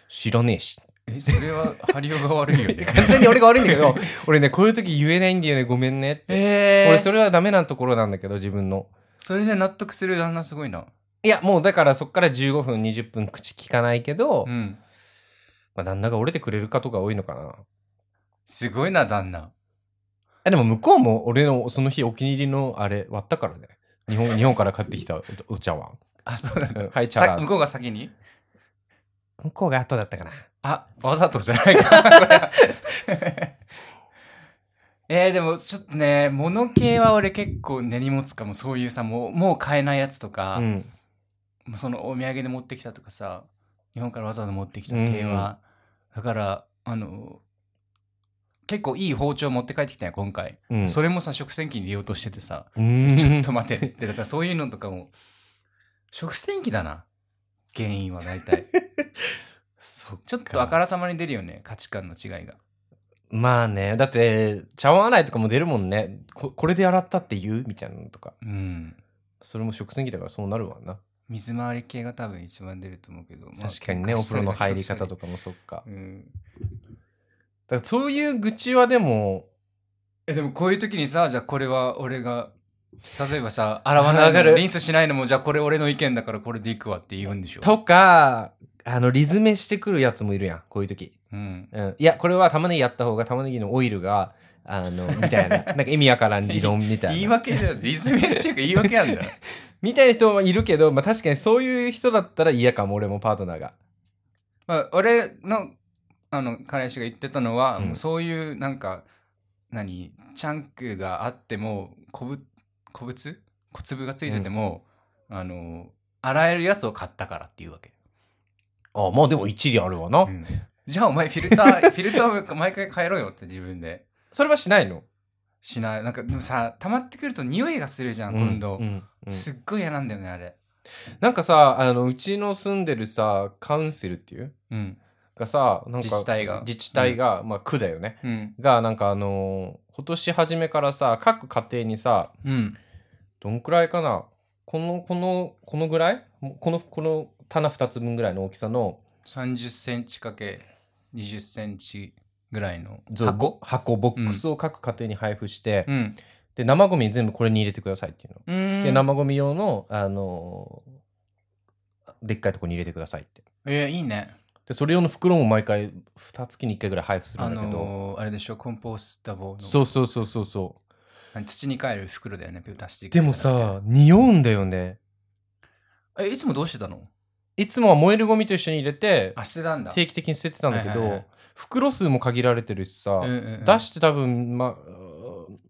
S1: 知らねえし。
S2: え、それはハリオが悪いよね。
S1: 完全に俺が悪いんだけど、俺ね、こういう時言えないんだよね、ごめんねって。
S2: えー、
S1: 俺、それはダメなところなんだけど、自分の。
S2: それで納得する旦那すごいな。
S1: いや、もうだからそっから15分、20分口聞かないけど、
S2: うん。
S1: まあ、旦那が折れてくれるかとか多いのかな。
S2: すごいな、旦那。
S1: あでも向こうも俺のその日お気に入りのあれ割ったからね。日本 日本から買ってきたおお茶碗。
S2: あ、そうなんだ。
S1: うんはい、茶碗。
S2: さ向こうが先に？
S1: 向こうが後だったかな。
S2: あ、わざとじゃないか えー、でもちょっとね、物系は俺結構根に持つかも、そういうさ、もうもう買えないやつとか、
S1: うん。
S2: もうそのお土産で持ってきたとかさ、日本からわざわざ持ってきた系は、だから、あの、結構いい包丁持って帰ってきたよ、今回。
S1: うん。
S2: それもさ、食洗機に入れようとしててさ、ちょっと待ってって、だからそういうのとかも、食洗機だな、原因は大体。ちょっとあからさまに出るよね、価値観の違いが。
S1: まあね、だって、茶碗洗いとかも出るもんね。ここれで洗ったって言う？みたいなのとか。
S2: うん。
S1: それも食洗機だからそうなるわな。
S2: 水回り系が多分一番出ると思うけど、まあ
S1: 確かにね、お風呂の入り方とかもそっか。
S2: うん。
S1: だからそういう愚痴はでも、
S2: え、でもこういう時にさ、じゃあこれは俺が、例えばさ、洗わないのリンスしないのも、じゃあこれ俺の意見だからこれでいくわって言うんでしょ？
S1: とか、あの、リズメしてくるやつもいるやん、こういう時。
S2: うん。
S1: うん。いや、これは玉ねぎやった方が玉ねぎのオイルが、あの、みたいな。なんか意味わからん理論みたいな。
S2: 言い訳だよ。リズメっていうか言い訳なんだよ。
S1: みたいな人もいるけど、まあ確かにそういう人だったら嫌かも、俺もパートナーが。
S2: まあ、俺のあの彼氏が言ってたのは、
S1: うん。
S2: そういうなんか何チャンクがあっても古物古物小粒がついてても、あの洗えるやつを買ったからっていうわけ、
S1: あまあでも一理あるわな。
S2: うん。じゃあお前フィルター フィルターを毎回変えろよって自分で。
S1: それはしないの？
S2: しない。なんかでもさ溜まってくると匂いがするじゃん、今度、
S1: うんうんうん。
S2: すっごい嫌なんだよねあれ。
S1: なんかさ、あの、うちの住んでるさ、カウンセルっていう？
S2: うん
S1: がさ、なんか
S2: 自治体が。
S1: 自治体が、まあ区だよね。
S2: うん。
S1: が、なんかあのー今年初めからさ、各家庭にさ、
S2: うん。
S1: どんくらいかなこの、この、このぐらい？この、この棚2つ分ぐらいの大きさの
S2: 30センチかけ20センチぐらいの
S1: 箱？箱、ボックスを各家庭に配布して、
S2: うん。
S1: で、生ゴミ全部これに入れてくださいっていうの。
S2: うん。
S1: で、生ゴミ用の、あのーでっかいとこに入れてくださいって。
S2: えーいいね
S1: で、それ用の袋も毎回、2月に1回ぐらい配布する
S2: あ
S1: んだけど、
S2: のーあれでしょ？コンポスタボの。
S1: そうそうそうそうそう。
S2: 何土に帰る袋だよねプラスチック
S1: でもさ、匂うんだよね。
S2: えいつもどうしてたの？
S1: いつもは燃えるゴミと一緒に入れて、
S2: あしてたんだ。
S1: 定期的に捨ててたんだけど
S2: はいはいはい、
S1: 袋数も限られてるしさ、
S2: うんうんうん。
S1: 出して多分、ま、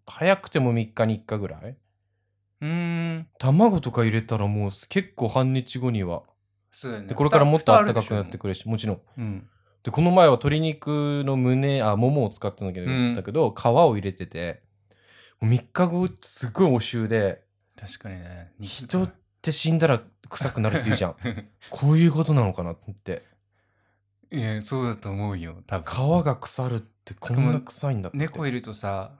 S1: 早くても3日に1回ぐらい。う
S2: ーん。
S1: 卵とか入れたらもう結構半日後には。
S2: そうだよね
S1: で、これからもっと暖かくなって
S2: く
S1: くるし、もちろん。
S2: うん
S1: で、この前は鶏肉の胸、あ、ももを使ってたんだけど、
S2: うん
S1: だけど皮を入れてて、もう3日後、すごいお臭で、
S2: 確かにね
S1: 人って死んだら臭くなるって言うじゃん。こういうことなのかなって。
S2: いやそうだと思うよ多分
S1: 皮が腐るってこんな臭いんだって。
S2: 猫いるとさ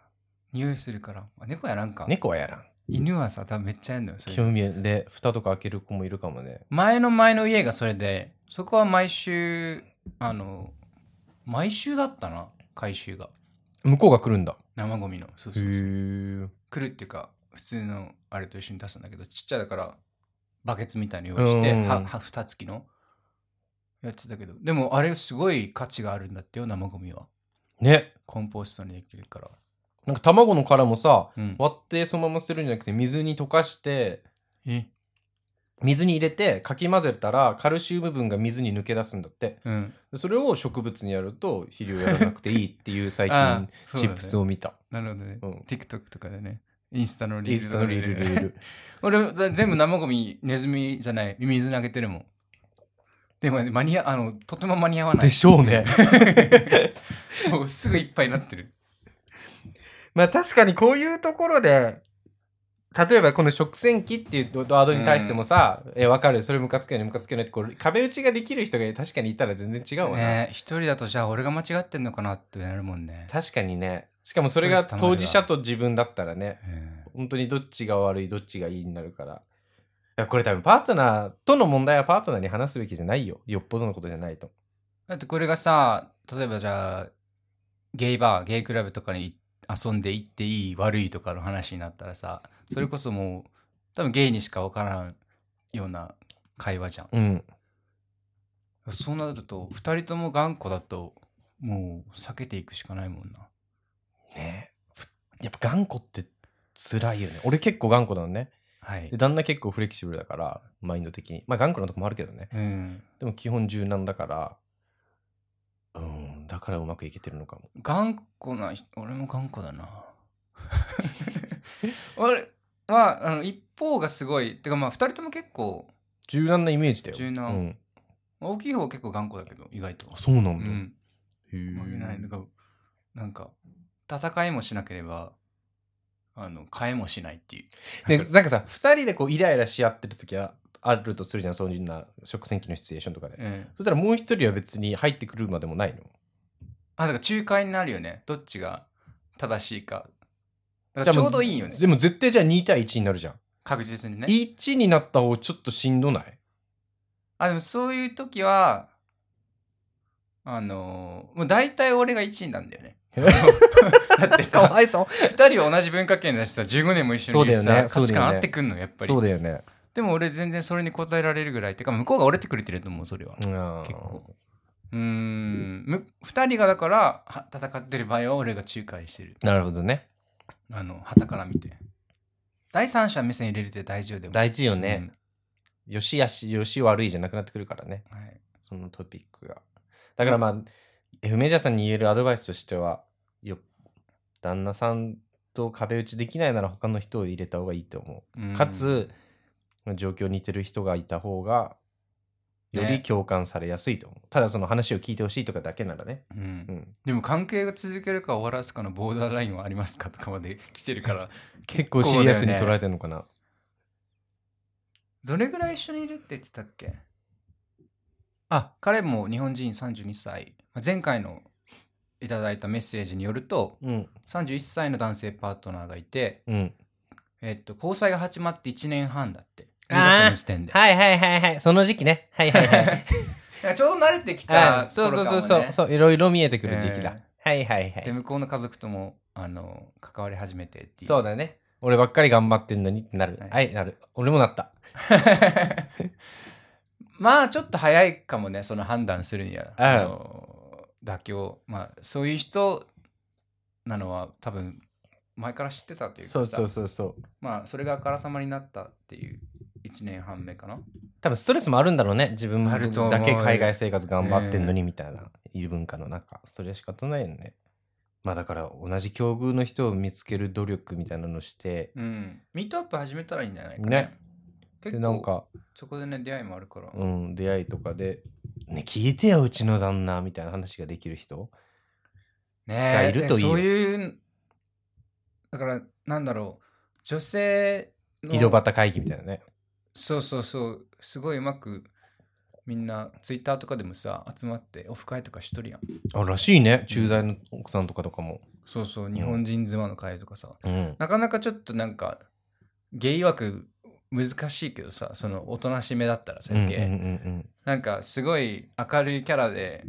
S2: 匂いするからあ猫やらんか
S1: 猫はやらん。
S2: 犬はさ多分めっちゃやんのよそれ。
S1: 興味で蓋とか開ける子もいるかもね。
S2: 前の前の家がそれでそこは毎週あの毎週だったな回収が。
S1: 向こうが来るんだ。
S2: 生ゴミの。そう
S1: へ
S2: そうそう。
S1: ー。
S2: 来るっていうか普通のあれと一緒に出すんだけどちっちゃいだからバケツみたいに用意して
S1: うん。
S2: はは蓋付きの。やってたけど。でもあれすごい価値があるんだってよ生ゴミは。
S1: ね。
S2: コンポストにできるから
S1: なんか卵の殻もさ、
S2: うん。
S1: 割ってそのまま捨てるんじゃなくて水に溶かして、
S2: え？
S1: 水に入れてかき混ぜたらカルシウム分が水に抜け出すんだって。
S2: うん。
S1: でそれを植物にやると肥料やらなくていいっていう最
S2: あ
S1: 近チッ
S2: そうだね。
S1: プスを見た。
S2: なるほどね、
S1: うん。
S2: TikTok とかでね。インスタのリール
S1: インスタのリール、リール。
S2: 俺ざ全部生ゴミネズミじゃない。水にあげてるもん。でもね間に合あのとても間に合わない。
S1: でしょうね。
S2: もうすぐいっぱいになってる
S1: まあ確かにこういうところで、例えばこの食洗機っていうワードに対してもさ、え、わかる、それムカつけない、ムカつけないって、これ壁打ちができる人が確かにいたら全然違うわな。
S2: ね一人だとじゃあ俺が間違ってんのかなってなるもんね、
S1: 確かにね。しかもそれが当事者と自分だったらね、
S2: え
S1: 本当にどっちが悪い、どっちがいいになるから。いやこれ多分パートナーとの問題はパートナーに話すべきじゃないよ。よっぽどのことじゃないと。
S2: だってこれがさ例えばじゃあゲイバーゲイクラブとかに遊んで行っていい悪いとかの話になったらさそれこそもう多分ゲイにしか分からんような会話じゃん
S1: うん。
S2: そうなると2人とも頑固だともう避けていくしかないもんな
S1: ねえふやっぱ頑固って辛いよね。俺結構頑固なのね。
S2: はい
S1: で、旦那結構フレキシブルだから、マインド的に。まあ頑固なとこもあるけどね。
S2: うん
S1: でも基本柔軟だから、うん、だからうまくいけてるのかも。
S2: 頑固な人俺も頑固だな 俺はあの一方がすごいてかまあ2人とも結構
S1: 柔軟なイメージだよ。
S2: 柔軟
S1: うん。
S2: 大きい方は結構頑固だけど意外と
S1: あそうなんだ。
S2: うん
S1: へえ
S2: なんかなんか戦いもしなければあの変えもしないっていう
S1: で、なんかさ、二人でこうイライラし合ってる時はあるとするじゃん、そういうな食洗機のシチュエーションとかで。
S2: うん
S1: そしたらもう一人は別に入ってくるまでもないの？
S2: あだから仲介になるよね。どっちが正しいか。だからちょうどいいよね。
S1: でも絶対じゃあ2対1になるじゃん。
S2: 確実にね。
S1: 1になった方ちょっとしんどない？
S2: あでもそういう時はあのーもう大体俺が1位なんだよね。だってさ
S1: いそう。
S2: 2人は同じ文化圏だしさ15年も一緒にいるし
S1: そうだよね。
S2: さ価値観合ってくんのやっぱり。
S1: そうだよね。
S2: でも俺全然それに応えられるぐらいてか向こうが折れてくれてると思うそれは。
S1: うん。
S2: 結構うーんむ2人がだからは戦ってる場合は俺が仲介してる
S1: なるほどね。
S2: あの旗から見て第三者目線入れるって大事よでも
S1: 大事よね。よしやし、よし悪いじゃなくなってくるからね。
S2: うんはい
S1: そのトピックが。だからまあ、F メジャーさんに言えるアドバイスとしては、よ旦那さんと壁打ちできないなら他の人を入れた方がいいと思う。
S2: うん
S1: かつ、状況に似てる人がいた方が、より
S2: ね
S1: 共感されやすいと思う。ただその話を聞いてほしいとかだけならね。
S2: うん
S1: うん、
S2: でも関係が続けるか終わらすかのボーダーラインはありますかとかまで来てるから
S1: 結構シリアスに捉えてるのかな。
S2: どれぐらい一緒にいるって言ってたっけ？あ彼も日本人32歳まあ前回のいただいたメッセージによると
S1: うん。
S2: 31歳の男性パートナーがいて、
S1: うん。
S2: えっと、交際が始まって1年半だって2月の時点で
S1: はいはいはいはい。その時期ね。はいはいはい。
S2: ちょうど慣れてき
S1: はい
S2: たね、
S1: そうそうそうそう。そういろいろ見えてくる時期だ。
S2: え
S1: はいはいはい。
S2: で向こうの家族ともあの関わり始めてっていう
S1: そうだね。俺ばっかり頑張ってんのにってなる。
S2: はい
S1: はい、なる。俺もなった。
S2: まあちょっと早いかもねその判断するには、
S1: うん
S2: あの妥協まあそういう人なのは多分前から知ってたというかさ
S1: そうそうそうそう。
S2: まあそれがあからさまになったっていう1年半目かな
S1: 多分ストレスもあるんだろうね。自分
S2: あると思う
S1: だけ海外生活頑張ってんのにみたいな、いう文化の中。それは仕方ないよね。まあだから同じ境遇の人を見つける努力みたいなのして、
S2: うんミートアップ始めたらいいんじゃないかね
S1: ね
S2: 結
S1: なんか、
S2: そこでね出会いもあるから、
S1: うん、出会いとかで、ね、聞いてよ、うちの旦那みたいな話ができる人。
S2: ね
S1: がいるといいよ
S2: そういうだからなんだろう女性の
S1: 井戸端会議みたいなね。
S2: そうそうそうすごいうまくみんなツイッターとかでもさ集まってオフ会とかしとるやん
S1: あ、らしいね。駐在の奥さんとかとかも。
S2: そうそう日本人妻の会とかさ、
S1: うん。
S2: なかなかちょっとなんかゲイ枠難しいけどさそのおとなしめだったらさ、
S1: うんうん。
S2: なんかすごい明るいキャラで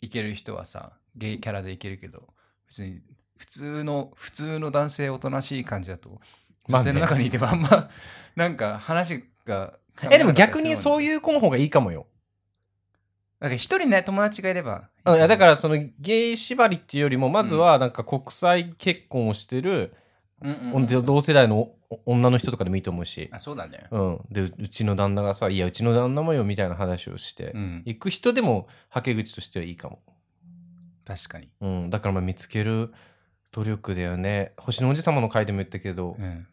S2: いける人はさゲイキャラでいけるけど別に普通の普通の男性おとなしい感じだと女性の中にいてもあんまなんか話が
S1: え、で。も逆にそう
S2: う
S1: いう子の方がいいかもよ。
S2: なんか一人ね友達がいれば。
S1: あいやだからそのゲイ縛りっていうよりもまずはなんか国際結婚をしてる、
S2: うんうんうん。
S1: で同世代のお女の人とかでもいいと思うし、
S2: あそうだね。
S1: うん、でううちの旦那がさ「いやうちの旦那もよ」みたいな話をして、
S2: うん。
S1: 行く人でもはけ口としてはいいかも、
S2: 確かに。
S1: うん、だからまあ見つける努力だよね。星の王子様の回でも言ったけど、
S2: うん。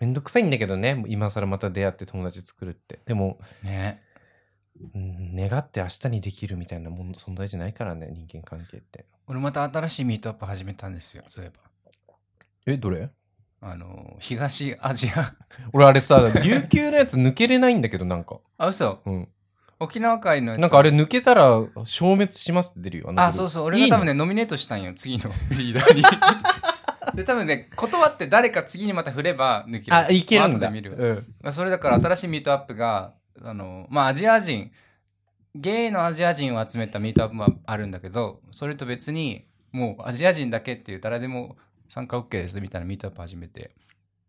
S1: めんどくさいんだけどね今更また出会って友達作るってでも、
S2: ね。
S1: うん願って明日にできるみたいなもん存在じゃないからね人間関係って
S2: 俺また新しいミートアップ始めたんですよ、そういえば。
S1: えどれ？
S2: あの、東アジア。
S1: 俺あれさ琉球のやつ抜けれないんだけどなんか
S2: あ、嘘？
S1: うん
S2: 沖縄会のやつ。
S1: なんかあれ抜けたら消滅しますって出るよ
S2: あ、そうそう。俺が多分
S1: ね
S2: ね、ノミネートしたんよ、次のリーダーに。で、多分ね、断って誰か次にまた振れば抜ける。
S1: あいけるんだ
S2: 後で見る。
S1: うん
S2: まあそれだから新しいミートアップが、あの、まあアジア人、ゲイのアジア人を集めたミートアップもあるんだけど、それと別に、もうアジア人だけっていう誰でも参加 OK ですみたいなミートアップ始めて、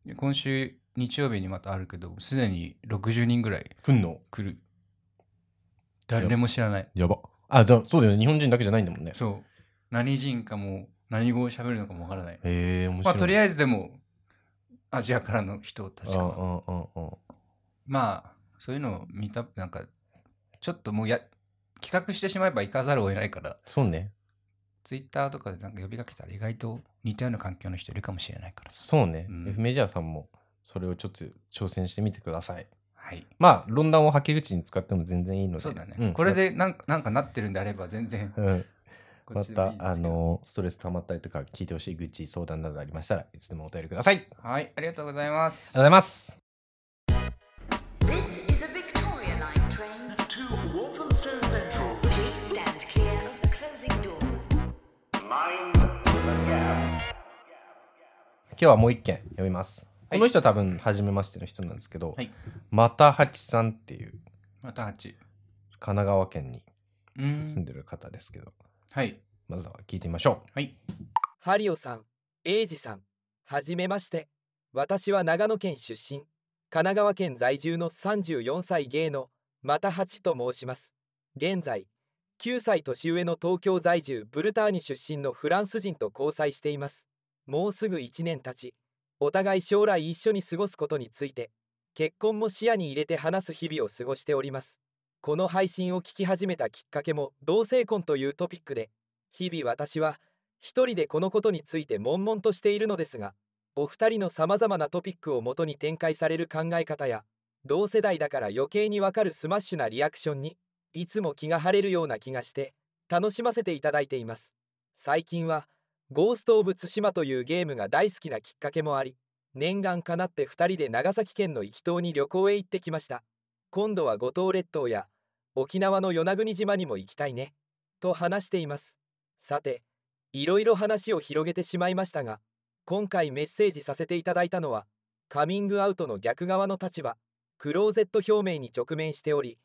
S2: で今週日曜日にまたあるけど、すでに60人ぐらい
S1: 来んの？
S2: 来る。誰も知らない。
S1: やばあじゃあそうだよね日本人だけじゃないんだもんね
S2: そう。何人かも何語を喋るのかもわからない。
S1: へえ面白い。
S2: まあとり
S1: あ
S2: あえずでもアジアからの人たちかな。
S1: ああああ
S2: まあそういうのを見たなんかちょっともうや企画してしまえば行かざるを得ないから。
S1: そうね。
S2: ツイッターとかでなんか呼びかけたら意外と似たような環境の人いるかもしれないから。さ
S1: そうね、
S2: うん。
S1: F メジャーさんもそれをちょっと挑戦してみてください。
S2: はい。
S1: まあ論壇をはけ口に使っても全然いいので。
S2: そうだね、
S1: ん。
S2: これでなんかなんかなってるんであれば全然
S1: うん。
S2: こ
S1: またあのストレス溜まったりとか聞いてほしい愚痴相談などありましたらいつでもお便りください。ありがとう
S2: はいありがとうございます。
S1: ございます。
S4: This is a Victoria Line train.
S5: to Walthamstow Central.
S4: Please stand clear of the closing doors.
S5: Mind the gap.
S1: 今日はもう一件読みます、
S2: はい。
S1: この人は多分初めましての人なんですけど、
S2: はい。
S1: またはちさんっていう
S2: また8
S1: 神奈川県に
S2: う
S1: 住ん
S2: ん
S1: でる方ですけど、
S2: はい
S1: まずは聞いてみましょ
S2: はい
S3: ハリオさん、エイジさん、はじめまして。私は長野県出身、神奈川県在住の34歳芸のまた八と申します。現在、9歳年上の東京在住ブルターニュ出身のフランス人と交際しています。もうすぐ1年経ち、お互い将来一緒に過ごすことについて、結婚も視野に入れて話す日々を過ごしております。この配信を聞き始めたきっかけも同性婚というトピックで、日々私は一人でこのことについて悶々としているのですがお二人のさまざまなトピックをもとに展開される考え方や同世代だから余計にわかるスマッシュなリアクションにいつも気が晴れるような気がして楽しませていただいています。最近は「ゴースト・オブ・ツシマ」というゲームが大好きなきっかけもあり念願かなって二人で長崎県の壱岐島に旅行へ行ってきました。今度は五島列島や沖縄の与那国島にも行きたいねと話しています。さていろいろ話を広げてしまいましたが今回メッセージさせていただいたのはカミングアウトの逆側の立場クローゼット表明に直面しており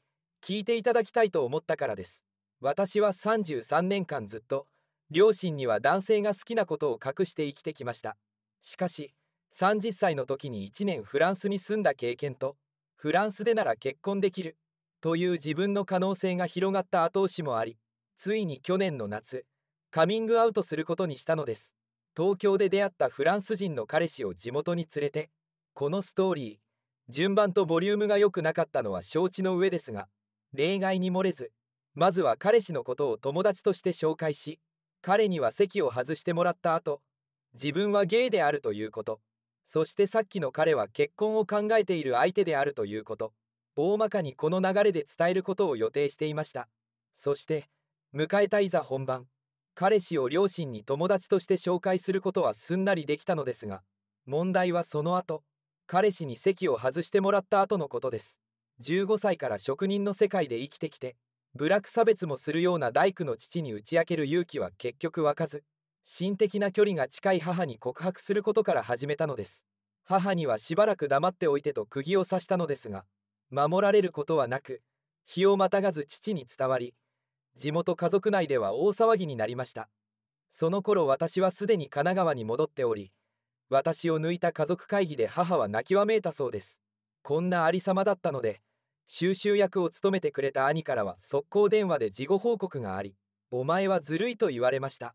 S3: 聞いていただきたいと思ったからです。私は33年間ずっと両親には男性が好きなことを隠して生きてきました。しかし30歳の時に1年フランスに住んだ経験とフランスでなら結婚できる。という自分の可能性が広がった後押しもありついに去年の夏カミングアウトすることにしたのです。東京で出会ったフランス人の彼氏を地元に連れてこのストーリー順番とボリュームが良くなかったのは承知の上ですが例外に漏れずまずは彼氏のことを友達として紹介し彼には席を外してもらった後自分はゲイであるということ。そしてさっきの彼は結婚を考えている相手であるということ。大まかにこの流れで伝えることを予定していました。そして迎えたいざ本番。彼氏を両親に友達として紹介することはすんなりできたのですが問題はその後彼氏に席を外してもらった後のことです。15歳から職人の世界で生きてきて部落差別もするような大工の父に打ち明ける勇気は結局湧かず。心的な距離が近い母に告白することから始めたのです。母にはしばらく黙っておいてと釘を刺したのですが守られることはなく日をまたがず父に伝わり地元家族内では大騒ぎになりました。その頃私はすでに神奈川に戻っており私を抜いた家族会議で母は泣きわめいたそうです。こんなありさまだったので収集役を務めてくれた兄からは速攻電話で事後報告がありお前はずるいと言われました。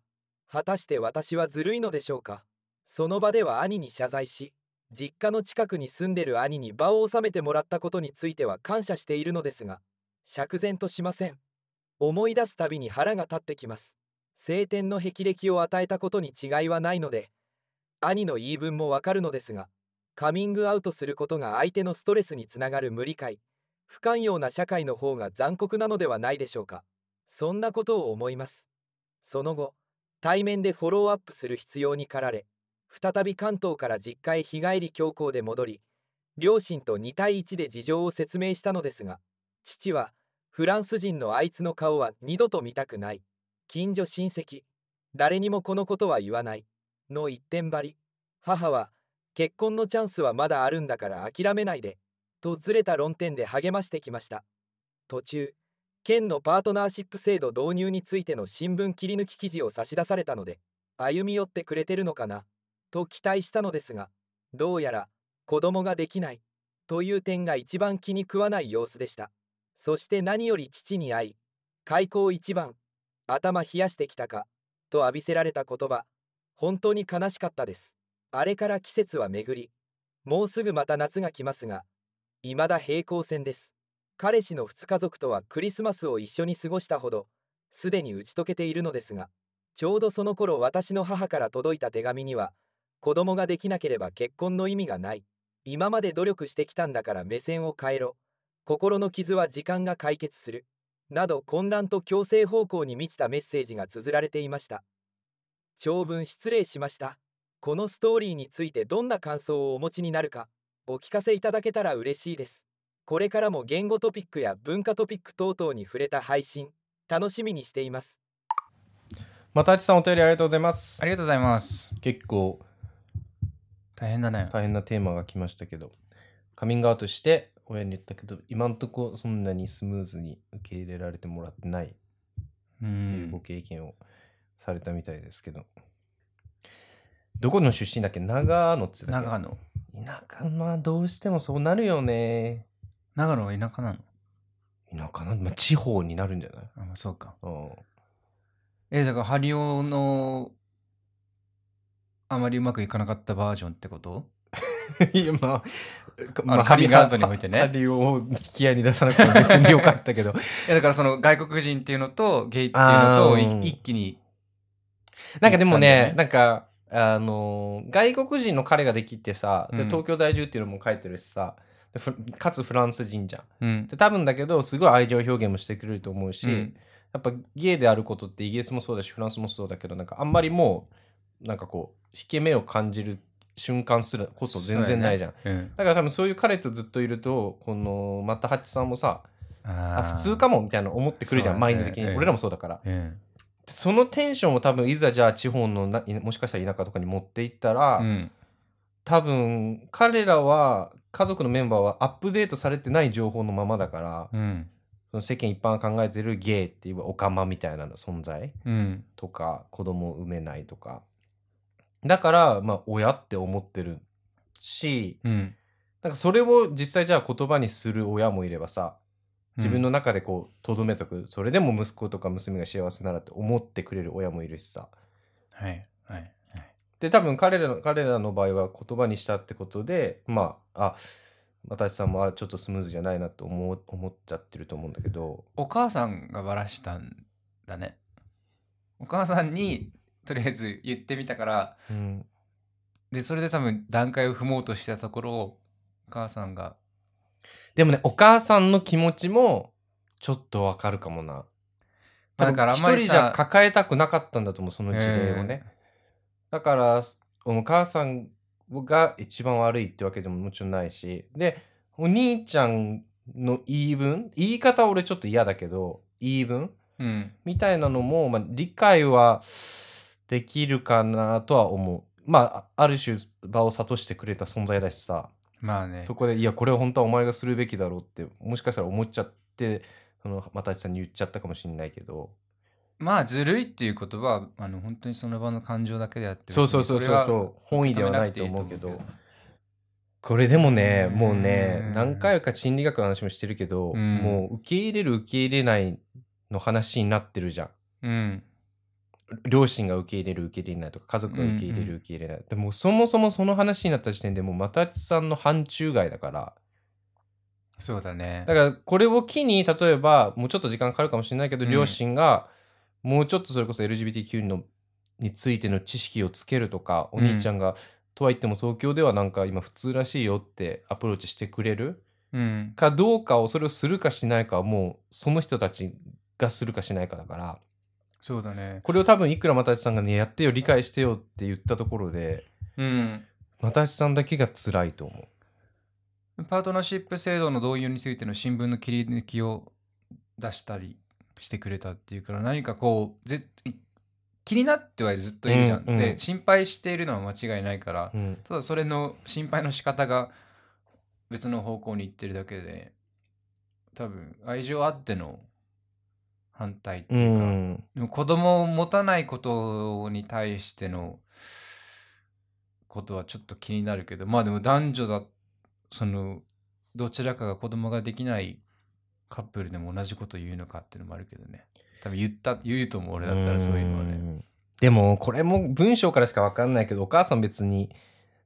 S3: 果たして私はずるいのでしょうか？その場では兄に謝罪し実家の近くに住んでる兄に場を収めてもらったことについては感謝しているのですが釈然としません。思い出すたびに腹が立ってきます。晴天の霹靂を与えたことに違いはないので兄の言い分もわかるのですがカミングアウトすることが相手のストレスにつながる無理解不寛容な社会の方が残酷なのではないでしょうか。そんなことを思います。その後対面でフォローアップする必要に駆られ再び関東から実家へ日帰り強行で戻り両親と2対1で事情を説明したのですが父はフランス人のあいつの顔は二度と見たくない近所親戚誰にもこのことは言わないの一点張り。母は結婚のチャンスはまだあるんだから諦めないでとずれた論点で励ましてきました。途中県のパートナーシップ制度導入についての新聞切り抜き記事を差し出されたので歩み寄ってくれてるのかなと期待したのですがどうやら子供ができないという点が一番気に食わない様子でした。そして何より父に会い開口一番頭冷やしてきたかと浴びせられた言葉本当に悲しかったです。あれから季節は巡りもうすぐまた夏が来ますが未だ平行線です。彼氏の2家族とはクリスマスを一緒に過ごしたほどすでに打ち解けているのですがちょうどその頃私の母から届いた手紙には子供ができなければ結婚の意味がない今まで努力してきたんだから目線を変えろ心の傷は時間が解決するなど混乱と強制方向に満ちたメッセージが綴られていました。長文失礼しました。このストーリーについてどんな感想をお持ちになるかお聞かせいただけたら嬉しいです。これからも言語トピックや文化トピック等々に触れた配信楽しみにしています
S1: またあちさんお便りありがとうございます
S2: ありがとうございます。
S1: 結構
S2: 大変だね。
S1: 大変なテーマが来ましたけどカミングアウトして親に言ったけど今んとこそんなにスムーズに受け入れられてもらってないっ
S2: う。
S1: ていうんご経験をされたみたいですけど、どこの出身だっけ？長野っつってたっけ？
S2: 長野。
S1: 田舎のはどうしてもそうなるよね
S2: 長野は田舎なの？
S1: 田舎な、まあ、地方になるんじゃない？
S2: あ、まあ、そうか。
S1: うん。
S2: え、だから、ハリオの、あまりうまくいかなかったバージョンってこと？
S1: いや、まあ、
S2: あのカミングアウトにおいてね。
S1: ハリオを引き合いに出さなくても別によかったけど。
S2: いや、だからその外国人っていうのとゲイっていうのと
S1: あー
S2: い一気に。
S1: なんかでもね、
S2: 言
S1: なんか、あのー外国人の彼ができてさ、で
S2: うん。
S1: 東京在住っていうのも書いてるしさ、かつフランス人じゃん。
S2: うん。
S1: で多分だけど、すごい愛情表現もしてくれると思うし、
S2: うん
S1: やっぱゲイであることってイギリスもそうだし、フランスもそうだけど、なんかあんまりもう、なんかこう、引け目を感じる瞬間すらこそ全然ないじゃん。
S2: ね。うん
S1: だから多分そういう彼とずっといると、この、またハッチさんもさ、あ、普通かもみたいな思ってくるじゃん、
S2: ね
S1: マインド的に。
S2: うん
S1: 俺らもそうだから。
S2: うん。
S1: そのテンションを多分いざじゃあ地方のなもしかしたら田舎とかに持っていったら、
S2: うん。
S1: 多分彼らは家族のメンバーはアップデートされてない情報のままだから、
S2: うん。
S1: その世間一般が考えてるゲイっていうオカマみたいな存在
S2: うん。
S1: とか子供を産めないとかだからまあ親って思ってるし
S2: うん。
S1: なんかそれを実際じゃあ言葉にする親もいればさ自分の中でこうとどめとくそれでも息子とか娘が幸せならって思ってくれる親もいるしさ
S2: はい。はい。はい。
S1: で多分彼らの彼らの場合は言葉にしたってことでまああ私さんもあちょっとスムーズじゃないなと思う思っちゃってると思うんだけど。
S2: お母さんがバラしたんだね。お母さんにとりあえず言ってみたから、
S1: うん。
S2: で、それで多分段階を踏もうとしてたところを、お母さんが、
S1: でもねお母さんの気持ちもちょっとわかるかもな。
S2: だからあんまりさ
S1: 一人じゃ抱えたくなかったんだと思うその事例をね、だからお母さんが一番悪いってわけでももちろんないしでお兄ちゃんの言い分言い方は俺ちょっと嫌だけど言い分
S2: うん。
S1: みたいなのも、まあ、理解はできるかなとは思う。まあ、ある種場を諭してくれた存在だしさ、
S2: まあね。
S1: そこで、いや、これは本当はお前がするべきだろうって、もしかしたら思っちゃって、その、又吉さんに言っちゃったかもしれないけど、
S2: まあ、ずるいっていう言葉は、あの、本当にその場の感情だけであって、
S1: そうそうそうそう。そう、本意ではないと思うけど。これでもね、
S2: うん
S1: もうね、何回か心理学の話もしてるけど、
S2: うん。
S1: もう受け入れる受け入れないの話になってるじゃん。
S2: うん。
S1: 両親が受け入れる受け入れないとか家族が受け入れ
S2: うんうん
S1: る受け入れない、でもそもそもその話になった時点でもう又吉さんの範疇外だから。
S2: そうだね。
S1: だからこれを機に例えばもうちょっと時間かかるかもしれないけど、
S2: うん。
S1: 両親がもうちょっとそれこそ LGBTQ のについての知識をつけるとかお兄ちゃんが、とは言っても東京ではなんか今普通らしいよってアプローチしてくれる
S2: うん。
S1: かどうかをそれをするかしないかはもうその人たちがするかしないかだから
S2: そうだね。
S1: これを多分いくら又吉さんがねやってよ理解してよって言ったところで
S2: うん。
S1: 又吉さんだけが辛いと思う。
S2: パートナーシップ制度の導入についての新聞の切り抜きを出したりしてくれたっていうから何かこうぜ気になってはずっといるじゃん。
S1: うんうん。
S2: で心配しているのは間違いないから、
S1: うん。
S2: ただそれの心配の仕方が別の方向に行ってるだけで多分愛情あっての反対って
S1: う
S2: いうか、
S1: ん。
S2: でも子供を持たないことに対してのことはちょっと気になるけどまあでも男女だそのどちらかが子供ができないカップルでも同じこと言うのかっていうのもあるけどね。多分言った言うと思う俺だったらそういうのはね。
S1: ん。でもこれも文章からしか分かんないけどお母さん別に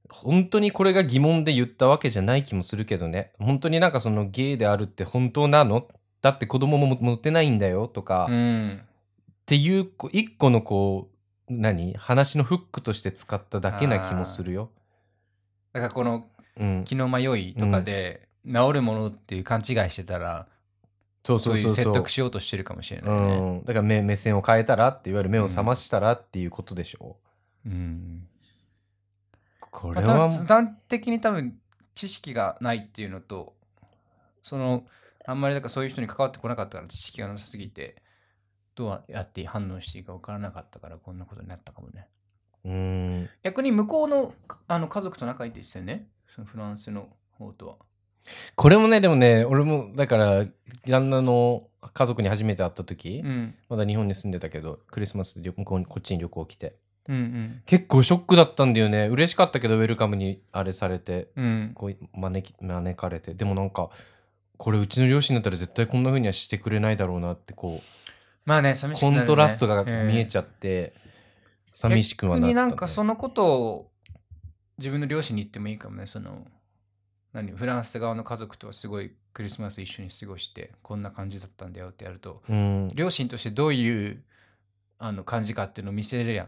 S1: 本当にこれが疑問で言ったわけじゃない気もするけどね。本当になんかそのゲイであるって本当なの？だって子供も持てないんだよとか、っ
S2: うん。
S1: ていう一個のこう何？話のフックとして使っただけな気もするよ。
S2: だからこの
S1: うん、
S2: 気の迷いとかで治るものっていう勘違いしてたら、
S1: そう
S2: そいう
S1: そう。
S2: 説得しようとしてるかもしれな
S1: う
S2: いね。
S1: ん、だから目目線を変えたらっていわゆる目を覚ましたらっていうことでしょ。
S2: うん。
S1: これは
S2: 分端的に多分知識がないっていうのとそのあんまりだからそういう人に関わってこなかったから知識がなさすぎてどうやって反応していいか分からなかったからこんなことになったかもね。
S1: うん。
S2: 逆に向こうのあの家族と仲いいですよね。そのフランスの方とは
S1: これもねでもね俺もだから旦那の家族に初めて会った時、
S2: うん。
S1: まだ日本に住んでたけどクリスマスで旅向こうにこっちに旅行来て。
S2: うん
S1: 結構ショックだったんだよね。嬉しかったけどウェルカムにあれされて。
S2: うん。うん
S1: こう招き招かれて。でもなんかこれうちの両親だったら絶対こんな風にはしてくれないだろうなってこう
S2: まあね寂しくね、
S1: コントラストが見えち
S2: ゃ
S1: ゃって、寂しくはなった、ね、
S2: 逆になんかそのことを自分の両親に言ってもいいかもねその何フランス側の家族とはすごいクリスマス一緒に過ごしてこんな感じだったんだよってやると
S1: うん、
S2: 両親としてどういうあの感じかっていうのを見せれるやん。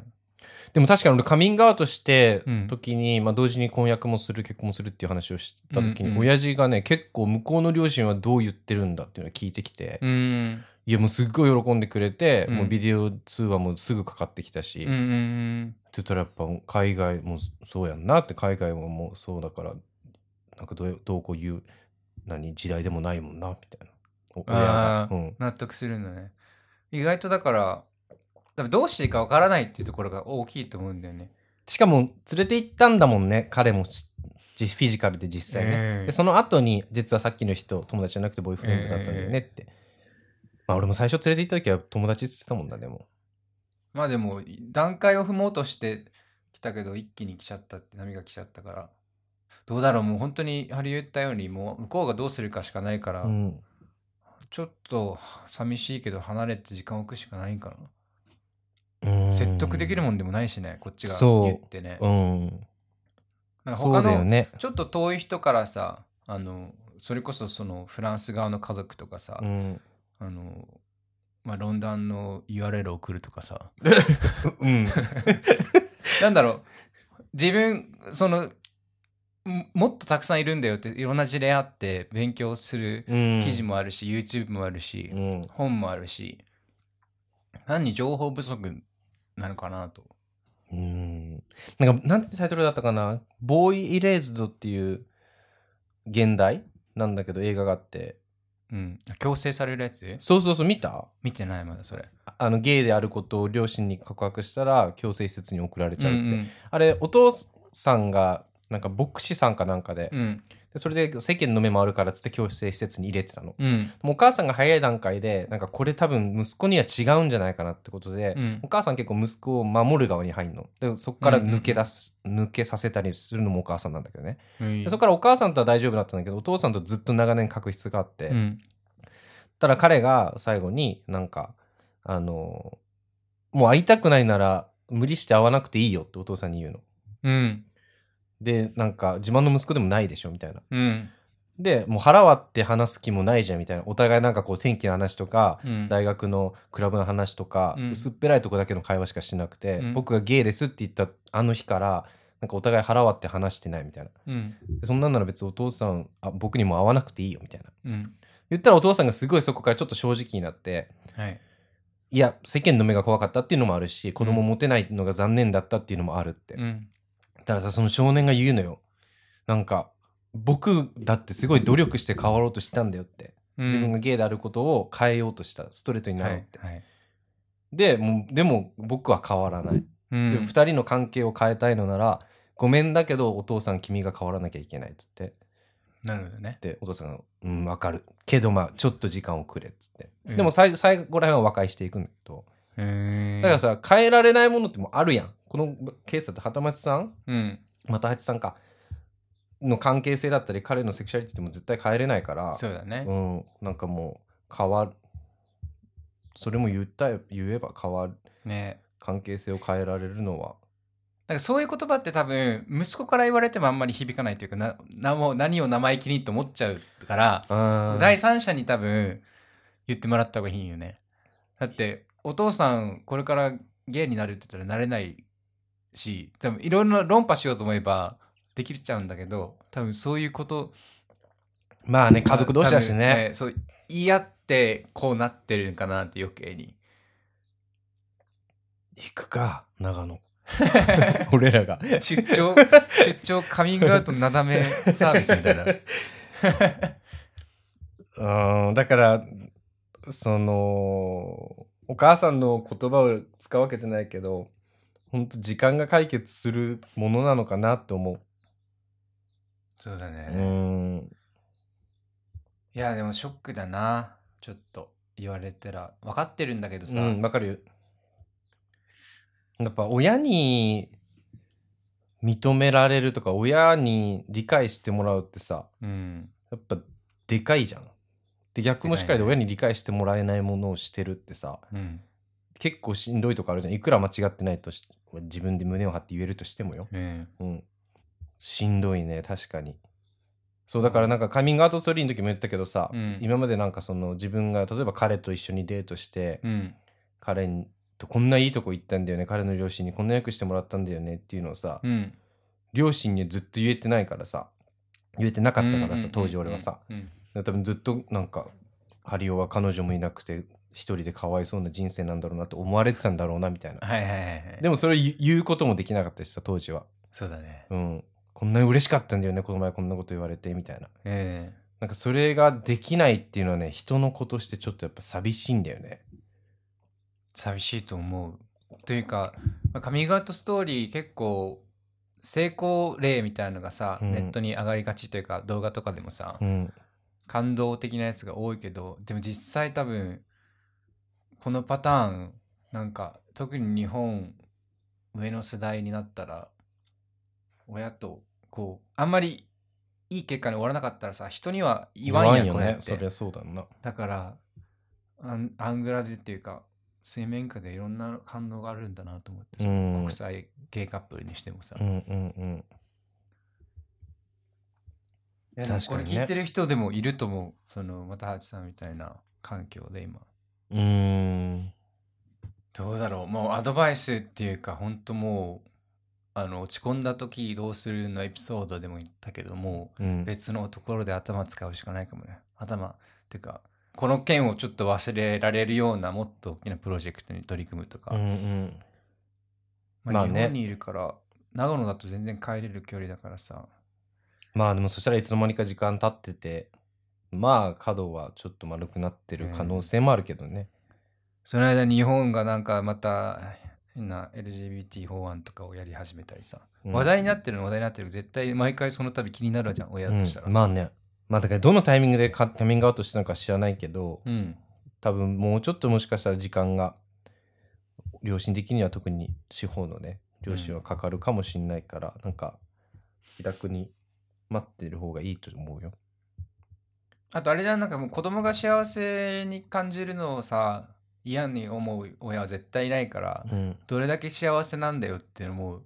S1: でも確かに俺カミングアウトして
S2: うん。
S1: 時に、まあ、同時に婚約もする結婚もするっていう話をした時に、
S2: うん。うん
S1: 親父がね結構向こうの両親はどう言ってるんだっていうのを聞いてきて、
S2: うん。
S1: いやもうすっごい喜んでくれて、
S2: うん。
S1: もうビデオ通話もすぐかかってきたし、
S2: うんう
S1: って
S2: ん
S1: 言ったらやっぱ海外もそうやんなって海外ももうそうだからなんかどうどうこういう何時代でもないもんなみたいな。
S2: あ、ー。
S1: うん、
S2: 納得するんだね。意外とだから多分どうしていいかわからないっていうところが大きいと思うんだよね。
S1: しかも連れて行ったんだもんね彼もフィジカルで実際ね、
S2: ええ。
S1: でその後に実はさっきの人友達じゃなくてボーイフレンドだったんだよねって、まあ俺も最初連れて行った時は友達って言ってたもんだでも。
S2: まあでも段階を踏もうとしてきたけど一気に来ちゃったって波が来ちゃったからどうだろう。もう本当にハリ言ったようにもう向こうがどうするかしかないから、
S1: うん。
S2: ちょっと寂しいけど離れて時間を置くしかないんかな、
S1: うん。
S2: 説得できるもんでもないしねこっちが言ってね。
S1: うん。
S2: なんか他のちょっと遠い人からさあのそれこそそのフランス側の家族とかさ、
S1: うん、
S2: あのまあ、ロンダンの URL を送るとかさ。
S1: うん、
S2: なんだろう。自分そのももっとたくさんいるんだよっていろんな事例あって勉強する
S1: うん。
S2: 記事もあるし、YouTube もあるし、
S1: うん。
S2: 本もあるし単に情報不足なのかなと。
S1: うん。なんかなんてタイトルだったかな「ボーイ・イレーズド」っていう現代なんだけど映画があって。
S2: うん。強制されるやつ？
S1: そうそうそう見た？
S2: 見てないまだそれ。
S1: あのゲイであることを両親に告白したら強制施設に送られちゃうって、
S2: うん。
S1: あれお父さんがなんか牧師さんかなんかで,、
S2: うん。
S1: でそれで世間の目もあるからっつって強制施設に入れてたの、
S2: うん。
S1: お母さんが早い段階でなんかこれ多分息子には違うんじゃないかなってことで、
S2: うん。
S1: お母さん結構息子を守る側に入るの。でそこから抜け出す、抜けさせたりするのもお母さんなんだけどね、そこからお母さんとは大丈夫だったんだけどお父さんとずっと長年確執があって、
S2: うん。
S1: ただ彼が最後になんかあのもう会いたくないなら無理して会わなくていいよってお父さんに言うの。
S2: うん
S1: でなんか自慢の息子でもないでしょみたいな。
S2: うん。
S1: でもう腹割って話す気もないじゃんみたいな。お互いなんかこう天気の話とか、
S2: うん。
S1: 大学のクラブの話とか、
S2: うん。
S1: 薄っぺらいとこだけの会話しかしなくて、
S2: うん。
S1: 僕がゲイですって言ったあの日からなんかお互い腹割って話してないみたいな。そんなんなら別にお父さんあ僕にも会わなくていいよみたいな。
S2: うん。
S1: 言ったらお父さんがすごいそこからちょっと正直になって
S2: はい。
S1: いや世間の目が怖かったっていうのもあるし子供持てないのが残念だったっていうのもあるって、
S2: うん
S1: たださその少年が言うのよ。なんか僕だってすごい努力して変わろうとしたんだよって、自分がゲイであることを変えようとしたストレートになろうって、
S2: はいはい
S1: でもうでも僕は変わらない、
S2: う
S1: で
S2: ん
S1: 2人の関係を変えたいのならごめんだけどお父さん君が変わらなきゃいけないっつって。
S2: なるほどね。
S1: でお父さんが「うん分かる。けどまあちょっと時間をくれ」っつって、
S2: うん。
S1: でも最最後ら辺は和解していくんだけど。だからさ変えられないものってもうあるやんこのケースだと畑町さん？
S2: うん。
S1: また八さんか。の関係性だったり彼のセクシャリティっても絶対変えれないから。
S2: そうだね。
S1: うん、なんかもう変わる。それも言った言えば変わる。
S2: ね。
S1: 関係性を変えられるのは。
S2: なんかそういう言葉って多分息子から言われてもあんまり響かないというかななもう何を生意気にと思っちゃうから
S1: あ
S2: 第三者に多分言ってもらった方がいいよね。だってお父さんこれからゲイになるって言ったらなれないし多分いろいろな論破しようと思えばできちゃうんだけど多分そういうこと
S1: まあね家族同士だし
S2: 多分
S1: ね
S2: そう言い合ってこうなってるんかなって余計に。
S1: 行くか長野。俺らが。
S2: 出張出張カミングアウトなだめサービスみたいな。
S1: うんだからそのお母さんの言葉を使うわけじゃないけど本当時間が解決するものなのかなって思う。
S2: そうだね、
S1: うん。
S2: いやでもショックだな。ちょっと言われたら。分かってるんだけどさ、
S1: うん、わかるよ。やっぱ親に認められるとか、親に理解してもらうってさ、
S2: うん。
S1: やっぱでかいじゃん。で、逆もしっかりで親に理解してもらえないものをしてるってさ、
S2: うん。
S1: 結構しんどいとこあるじゃん。いくら間違ってないとし自分で胸を張って言えるとしてもよ。
S2: うん
S1: うん。しんどいね、確かに。そう、だからなんかカミングアウトストーリーの時も言ったけどさ、
S2: うん。
S1: 今までなんかその自分が例えば彼と一緒にデートして、
S2: うん。
S1: 彼にとこんないいとこ行ったんだよね彼の両親にこんなよくしてもらったんだよねっていうのをさ、
S2: うん。
S1: 両親にはずっと言えてないからさ言えてなかったからさ、当時俺はさ、
S2: うん。
S1: 多分ずっとなんかハリオは彼女もいなくて一人でかわいそうな人生なんだろうなって思われてたんだろうなみたいな。
S2: はいはいはいはい。
S1: でもそれ言言うこともできなかったしさ当時は。
S2: そうだね。
S1: うん。こんなに嬉しかったんだよねこの前こんなこと言われてみたいな。
S2: ええ
S1: なんかそれができないっていうのはね人の子としてちょっとやっぱ寂しいんだよね。
S2: 寂しいと思う。というかまあカミングアウトストーリー結構成功例みたいのがさ、
S1: うん。
S2: ネットに上がりがちというか動画とかでもさ、
S1: うん。
S2: 感動的なやつが多いけどでも実際多分このパターンなんか特に日本上の世代になったら親とこうあんまりいい結果に終わらなかったらさ人には言わんやん
S1: よね。そりゃそうだな。
S2: だからアンアングラでっていうか水面下でいろんな感動があるんだなと思ってさ、
S1: うん。
S2: 国際ゲイカップルにしてもさ、
S1: うんうんうん。
S2: いやでも
S1: 確かにね。
S2: これ聞いてる人でもいると思う。そのまたはちさんみたいな環境で今
S1: うーん。
S2: どうだろう。もうアドバイスっていうか本当もうあの落ち込んだ時どうするのエピソードでも言ったけども
S1: うん。
S2: 別のところで頭使うしかないかもね。頭っていうかこの件をちょっと忘れられるようなもっと大きなプロジェクトに取り組むとか、
S1: うんうん。
S2: まあ
S1: まあね。
S2: 日本にいるから長野だと全然帰れる距離だからさ。
S1: まあでもそしたらいつの間にか時間経っててまあ角はちょっと丸くなってる可能性もあるけどね、
S2: その間に日本がなんかまた変な LGBT 法案とかをやり始めたりさ、
S1: うん。
S2: 話題になってるの話題になってる絶対毎回その度気になるじゃん親としたら、
S1: うんまあね。まあだからどのタイミングでカカミングアウトしたのか知らないけど
S2: うん。
S1: 多分もうちょっともしかしたら時間が良心的には特に司法のね両親はかかるかもしれないから、なんか気楽に待ってる方がいいと思うよ
S2: あとあれじゃんなんかもう子供が幸せに感じるのをさ嫌に思う親は絶対いないから、
S1: うん。
S2: どれだけ幸せなんだよっていうのも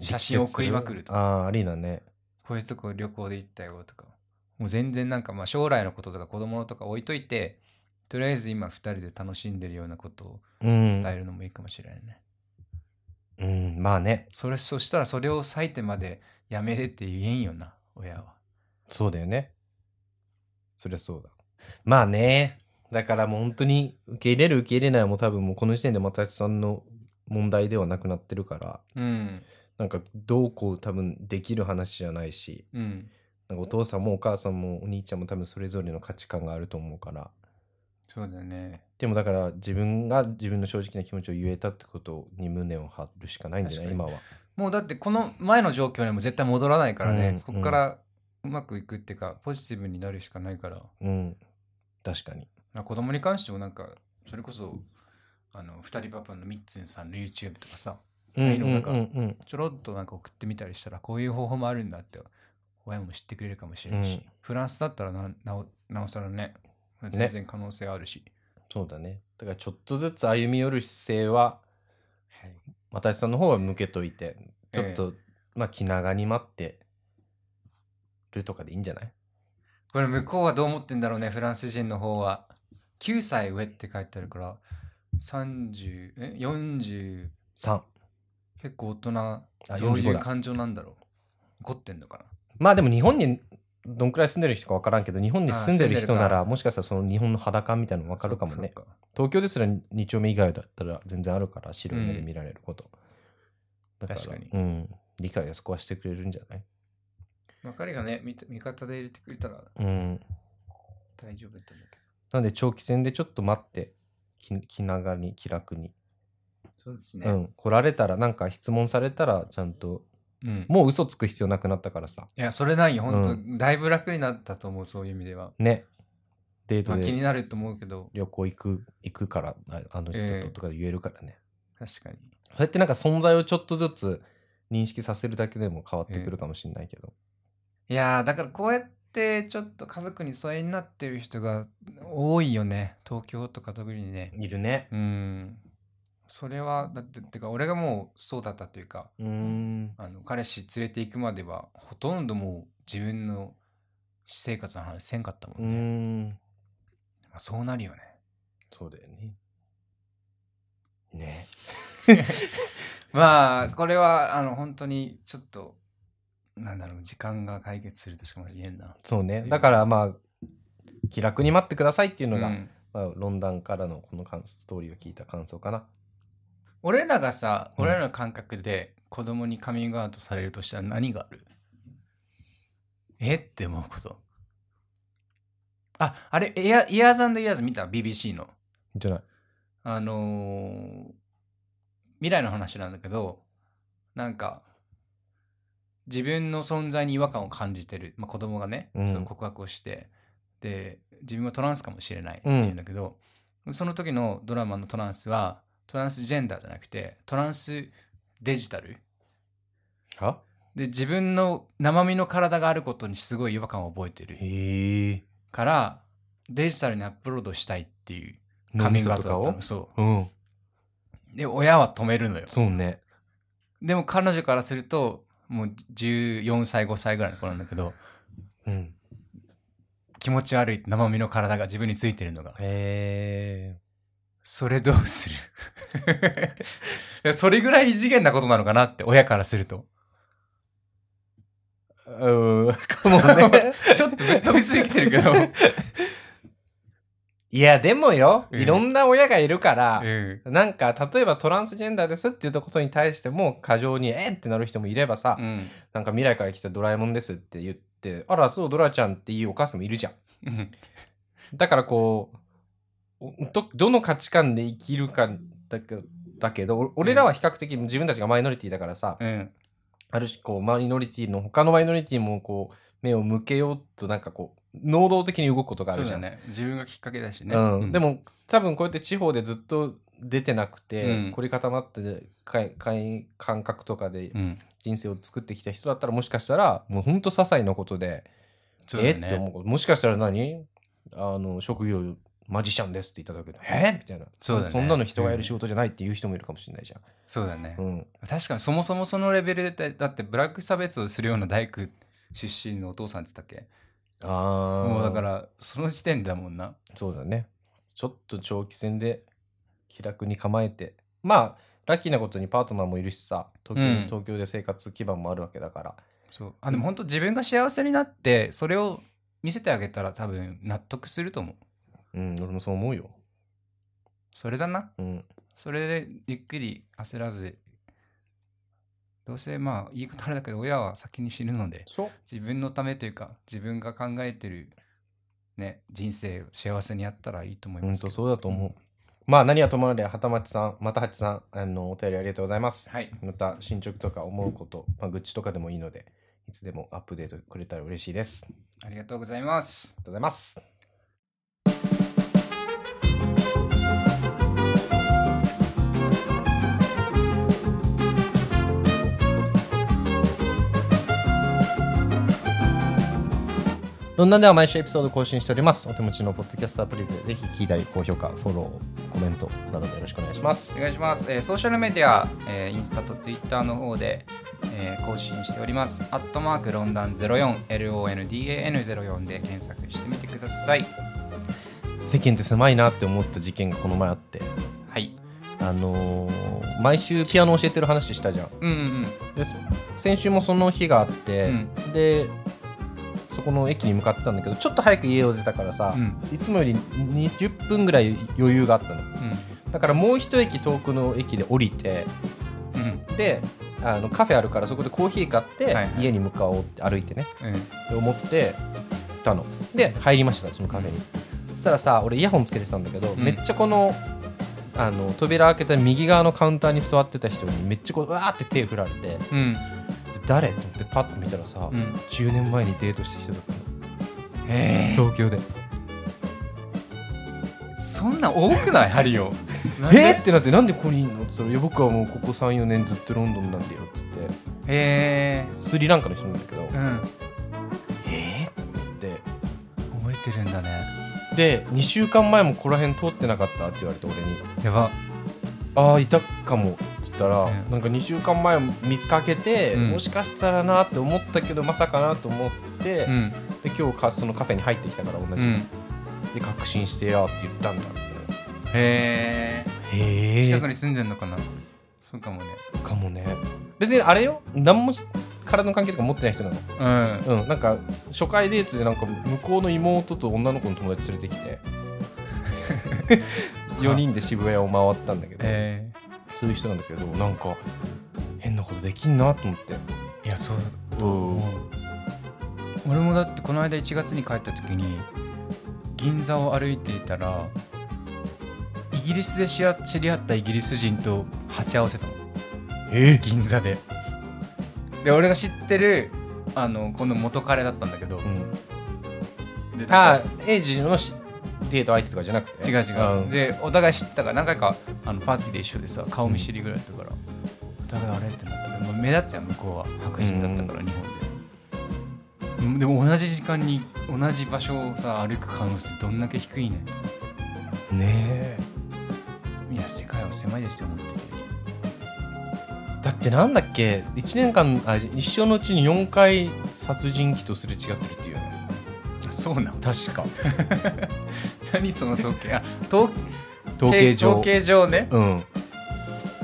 S2: 写真を送りまくると
S1: ああーありだね。
S2: こういうとこ旅行で行ったよとか。もう全然なんかまあ将来のこととか子供のとか置いといてとりあえず今2人で楽しんでるようなことを
S1: うん。
S2: 伝えるのもいいかもしれないね、
S1: うん、まあね。
S2: それそしたらそれを割いてまでやめれって言えんよな親は。
S1: そうだよね。そりゃそうだ。まあね。だからもう本当に受け入れる受け入れないはもう多分もうこの時点で又吉さんの問題ではなくなってるから、
S2: うん
S1: なんかどうこう多分できる話じゃないし、
S2: うん
S1: なんかお父さんもお母さんもお兄ちゃんも多分それぞれの価値観があると思うから。
S2: そうだよね
S1: でもだから自分が自分の正直な気持ちを言えたってことに胸を張るしかないんじゃない？今は。
S2: もうだってこの前の状況にも絶対戻らないからね、
S1: うん
S2: ここからうまくいくっていうかポジティブになるしかないから。
S1: うん。確かに。
S2: まあ子供に関してもなんかそれこそあの二人パパのミッツンさんの YouTube とかさ
S1: うん
S2: んか
S1: うんうん
S2: ちょろっとなんか送ってみたりしたらこういう方法もあるんだって親も知ってくれるかもしれないし、
S1: うん。
S2: フランスだったらななおなおさらね全然可能性あるし、
S1: そうだね。だからちょっとずつ歩み寄る姿勢は、私さんの方は向けといて、ちょっと、まあ気長に待ってるとかでいいんじゃない？
S2: これ向こうはどう思ってんだろうねフランス人の方は9歳上って書いてあるから30え？40
S1: ?3。
S2: 結構大人
S1: あ
S2: どうい
S1: 45だ
S2: う感情なんだろう？怒ってんのかな？
S1: まあでも日本にどんくらい住んでる人か分からんけど、日本に住んでる人なら、もしかしたらその日本の肌感みたいなの分かるかもね。東京ですら2丁目以外だったら全然あるから、白い目で見られること。だから
S2: 確かに
S1: うん。理解はそこはしてくれるんじゃない？
S2: 分かりがね味味方で入れてくれたら
S1: うん。
S2: 大丈夫だと思うけ
S1: なんで長期戦でちょっと待って、気気長に気楽に。
S2: どそうです
S1: うん。来られたら、なんか質問されたら、ちゃんと、
S2: うん、
S1: もう嘘つく必要なくなったからさ。
S2: いやそれないよ本当、
S1: う
S2: だいぶ楽になったと思うそういう意味では、
S1: ね。デー
S2: まあ、気に
S1: トで
S2: なると思うけど
S1: 旅行行く、行くから、ああの人
S2: ええ
S1: ととか言えるからね。
S2: 確かに
S1: そうやってなんか存在をちょっとずつ認識させるだけでも変わってくるかもしれないけど。
S2: いやーだからこうやってちょっと家族に疎遠になってる人が多いよね東京とか特にね
S1: いるね。
S2: うんそれはだっててか俺がもうそうだったというか
S1: うーん。
S2: あの彼氏連れて行くまではほとんどもう自分の私生活の話せんかったもんね、
S1: ん。
S2: まあ、そうなるよね
S1: そうだよね。ね。
S2: まあこれはあの本当にちょっとなんだろう時間が解決するとしか言えんな
S1: そうね。だからまあ、気楽に待ってくださいっていうのが、
S2: うん
S1: まあ、ロンダンからのこの感ストーリーを聞いた感想かな。
S2: 俺らがさ、
S1: うん
S2: 俺らの感覚で子供にカミングアウトされるとしたら何がある？え？って思うこと。あ、あれ、イヤイヤーズイヤーズ見た ?BBC の。
S1: じゃない。
S2: あのー未来の話なんだけど、なんか、自分の存在に違和感を感じてる、まあ、子供がね、
S1: うん
S2: その告白をして、で、自分はトランスかもしれないって言うんだけど、その時のドラマのトランスは、トランスジェンダーじゃなくて、トランスデジタル。
S1: は？
S2: で、自分の生身の体があることにすごい違和感を覚えてる。から、デジタルにアップロードしたいっていうカミングアウトだったの。そう。
S1: うん。
S2: で、親は止めるのよ。
S1: そうね。
S2: でも彼女からすると、もう14歳、5歳ぐらいの子なんだけど、
S1: うん。
S2: 気持ち悪い生身の体が自分についてるのが。
S1: へえ。
S2: それどうする？それぐらい異次元なことなのかなって、親からすると。
S1: うん。かもね。
S2: ちょっとぶっ飛びすぎてるけど。
S1: いや、でもよ、
S2: うん
S1: いろんな親がいるから、
S2: うん。
S1: なんか、例えばトランスジェンダーですって言ったことに対しても、過剰に、えってなる人もいればさ、
S2: うん。
S1: なんか未来から来たドラえもんですって言って、あら、そう、ドラちゃんっていうお母さんもいるじゃん。
S2: うん
S1: だからこう、おど、どの価値観で生きるかだけだけど、お俺らは比較的自分たちがマイノリティだからさ、
S2: うん。
S1: ある種こう、マイノリティの、他のマイノリティもこう、目を向けようとなんかこう、能動的に動くことがあるじゃん。
S2: ね。自分がきっかけだしね。
S1: うん、で、も多分こうやって地方でずっと出てなくて、
S2: うん
S1: 凝り固まってかいかい感覚とかで
S2: うん。
S1: 人生を作ってきた人だったらもしかしたらもうほんと些細なことで、
S2: そうだ
S1: えって思
S2: ね。
S1: うもしかしたら何？あの職業マジシャンですって言っただけでえ？みたいな
S2: そうだね
S1: んなの人がやる仕事じゃないっていう人もいるかもしれないじゃん、
S2: そうだね
S1: う。ん
S2: 確かにそもそもそのレベルで、だってブラック差別をするような大工出身のお父さんって言ったっけ？
S1: ああ
S2: もうだからその時点だもんな。
S1: そうだね。ちょっと長期戦で気楽に構えて。まあラッキーなことにパートナーもいるしさ。東京,、
S2: うん。
S1: 東京で生活基盤もあるわけだから。
S2: そう。あでも本当自分が幸せになってそれを見せてあげたら多分納得すると思う。
S1: うん俺もそう思うよ。
S2: それだな。
S1: うん。
S2: それでゆっくり焦らずどうせまあ言い方あれだけど親は先に死ぬので自分のためというか自分が考えてるね人生を幸せにやったらいいと思いますけど。
S1: そうだと思う、まあ何はともあれはたまちさんまたはちさんあのお便りありがとうございます。
S2: はい。
S1: また進捗とか思うこと、まあ、愚痴とかでもいいのでいつでもアップデートくれたら嬉しいです。あり
S2: ありがとうございます。
S1: がとうございますロンダンでは毎週エピソード更新しております。お手持ちのポッドキャストアプリでぜひ聞いたり、高評価、フォロー、コメントなどもよろしくお願いします。
S2: お。願いします、えーソーシャルメディア、えーインスタとツイッターの方で、えー更新しております。アットマークロンダン04 LONDAN04 で検索してみてください。
S1: 世間って狭いなって思った事件がこの前あって、
S2: はい。
S1: あのー毎週ピアノ教えてる話したじゃん。
S2: うんうん
S1: でそ先週もその日があって、
S2: うん。
S1: でそこの駅に向かってたんだけどちょっと早く家を出たからさ、
S2: うん。
S1: いつもより20分ぐらい余裕があったの。
S2: うん。
S1: だからもう一駅遠くの駅で降りて
S2: うん。
S1: であのカフェあるからそこでコーヒー買って、家に向かおうって歩いてね
S2: うん。
S1: って思ってたの。で入りましたそのカフェに、そしたらさ俺イヤホンつけてたんだけど、
S2: うん。
S1: めっちゃこのあの扉開けた右側のカウンターに座ってた人にめっちゃこうわーって手振られて誰と思ってパッと見たらさ、
S2: うん。
S1: 10年前にデートした人だったの。
S2: え
S1: 東京で。
S2: ー、そんな多くない？ハリオ。
S1: え？ーってなってなんでここにいんの？って言ったらいや僕はもうここ34年ずっとロンドンなんだよっつって。
S2: え
S1: スリランカの人なんだけど、
S2: ー、うん。
S1: えーって。
S2: 覚えてるんだね。
S1: で2週間前もここら辺通ってなかったって言われて俺に。
S2: やば。
S1: ああいたかもったら、
S2: うん
S1: なんか2週間前見かけて、
S2: うん。
S1: もしかしたらなって思ったけどまさかなと思って、
S2: うん。
S1: で今日かそのカフェに入ってきたから同じ、
S2: うん。
S1: で確信してやって言ったんだって。
S2: へ
S1: へ
S2: え
S1: え
S2: 近くに住んでんのかな。そうかもね。
S1: かもね。別にあれよ。何も体の関係とか持ってない人なの。
S2: うん。
S1: うん。なんか初回デートでなんか向こうの妹と女の子の友達連れてきて。4人で渋谷を回ったんだけど、
S2: え
S1: そういう人なんだけどなんか変なことできんなと思って。
S2: ー、いやそう
S1: と思う。
S2: 俺もだってこの間1月に帰った時に銀座を歩いていたらイギリスで知知り合ったイギリス人と鉢合わせたの。
S1: え？
S2: 銀座で。で俺が知ってるあのこの元彼だったんだけど、
S1: うん、
S2: で
S1: ああエイジのしデート相手とかじゃなくて？
S2: 違う違う、
S1: ん。
S2: でお互い知ってたから何回かあのパーティーで一緒でさ顔見知りぐらいだったから、お互いあれってなって、まあ、目立つやん向こうは白人だったから、日本で。うん。でも同じ時間に同じ場所をさ歩く可能性どんだけ低いねん。
S1: ねえ。
S2: いや世界は狭いですよ本当に。
S1: だってなんだっけ1年間あ一生のうちに4回殺人鬼とすれ違ってるっていうよね。
S2: そうなん
S1: 確か。
S2: 何その統計？あ統
S1: 統計上。
S2: 統計上ね。
S1: うん。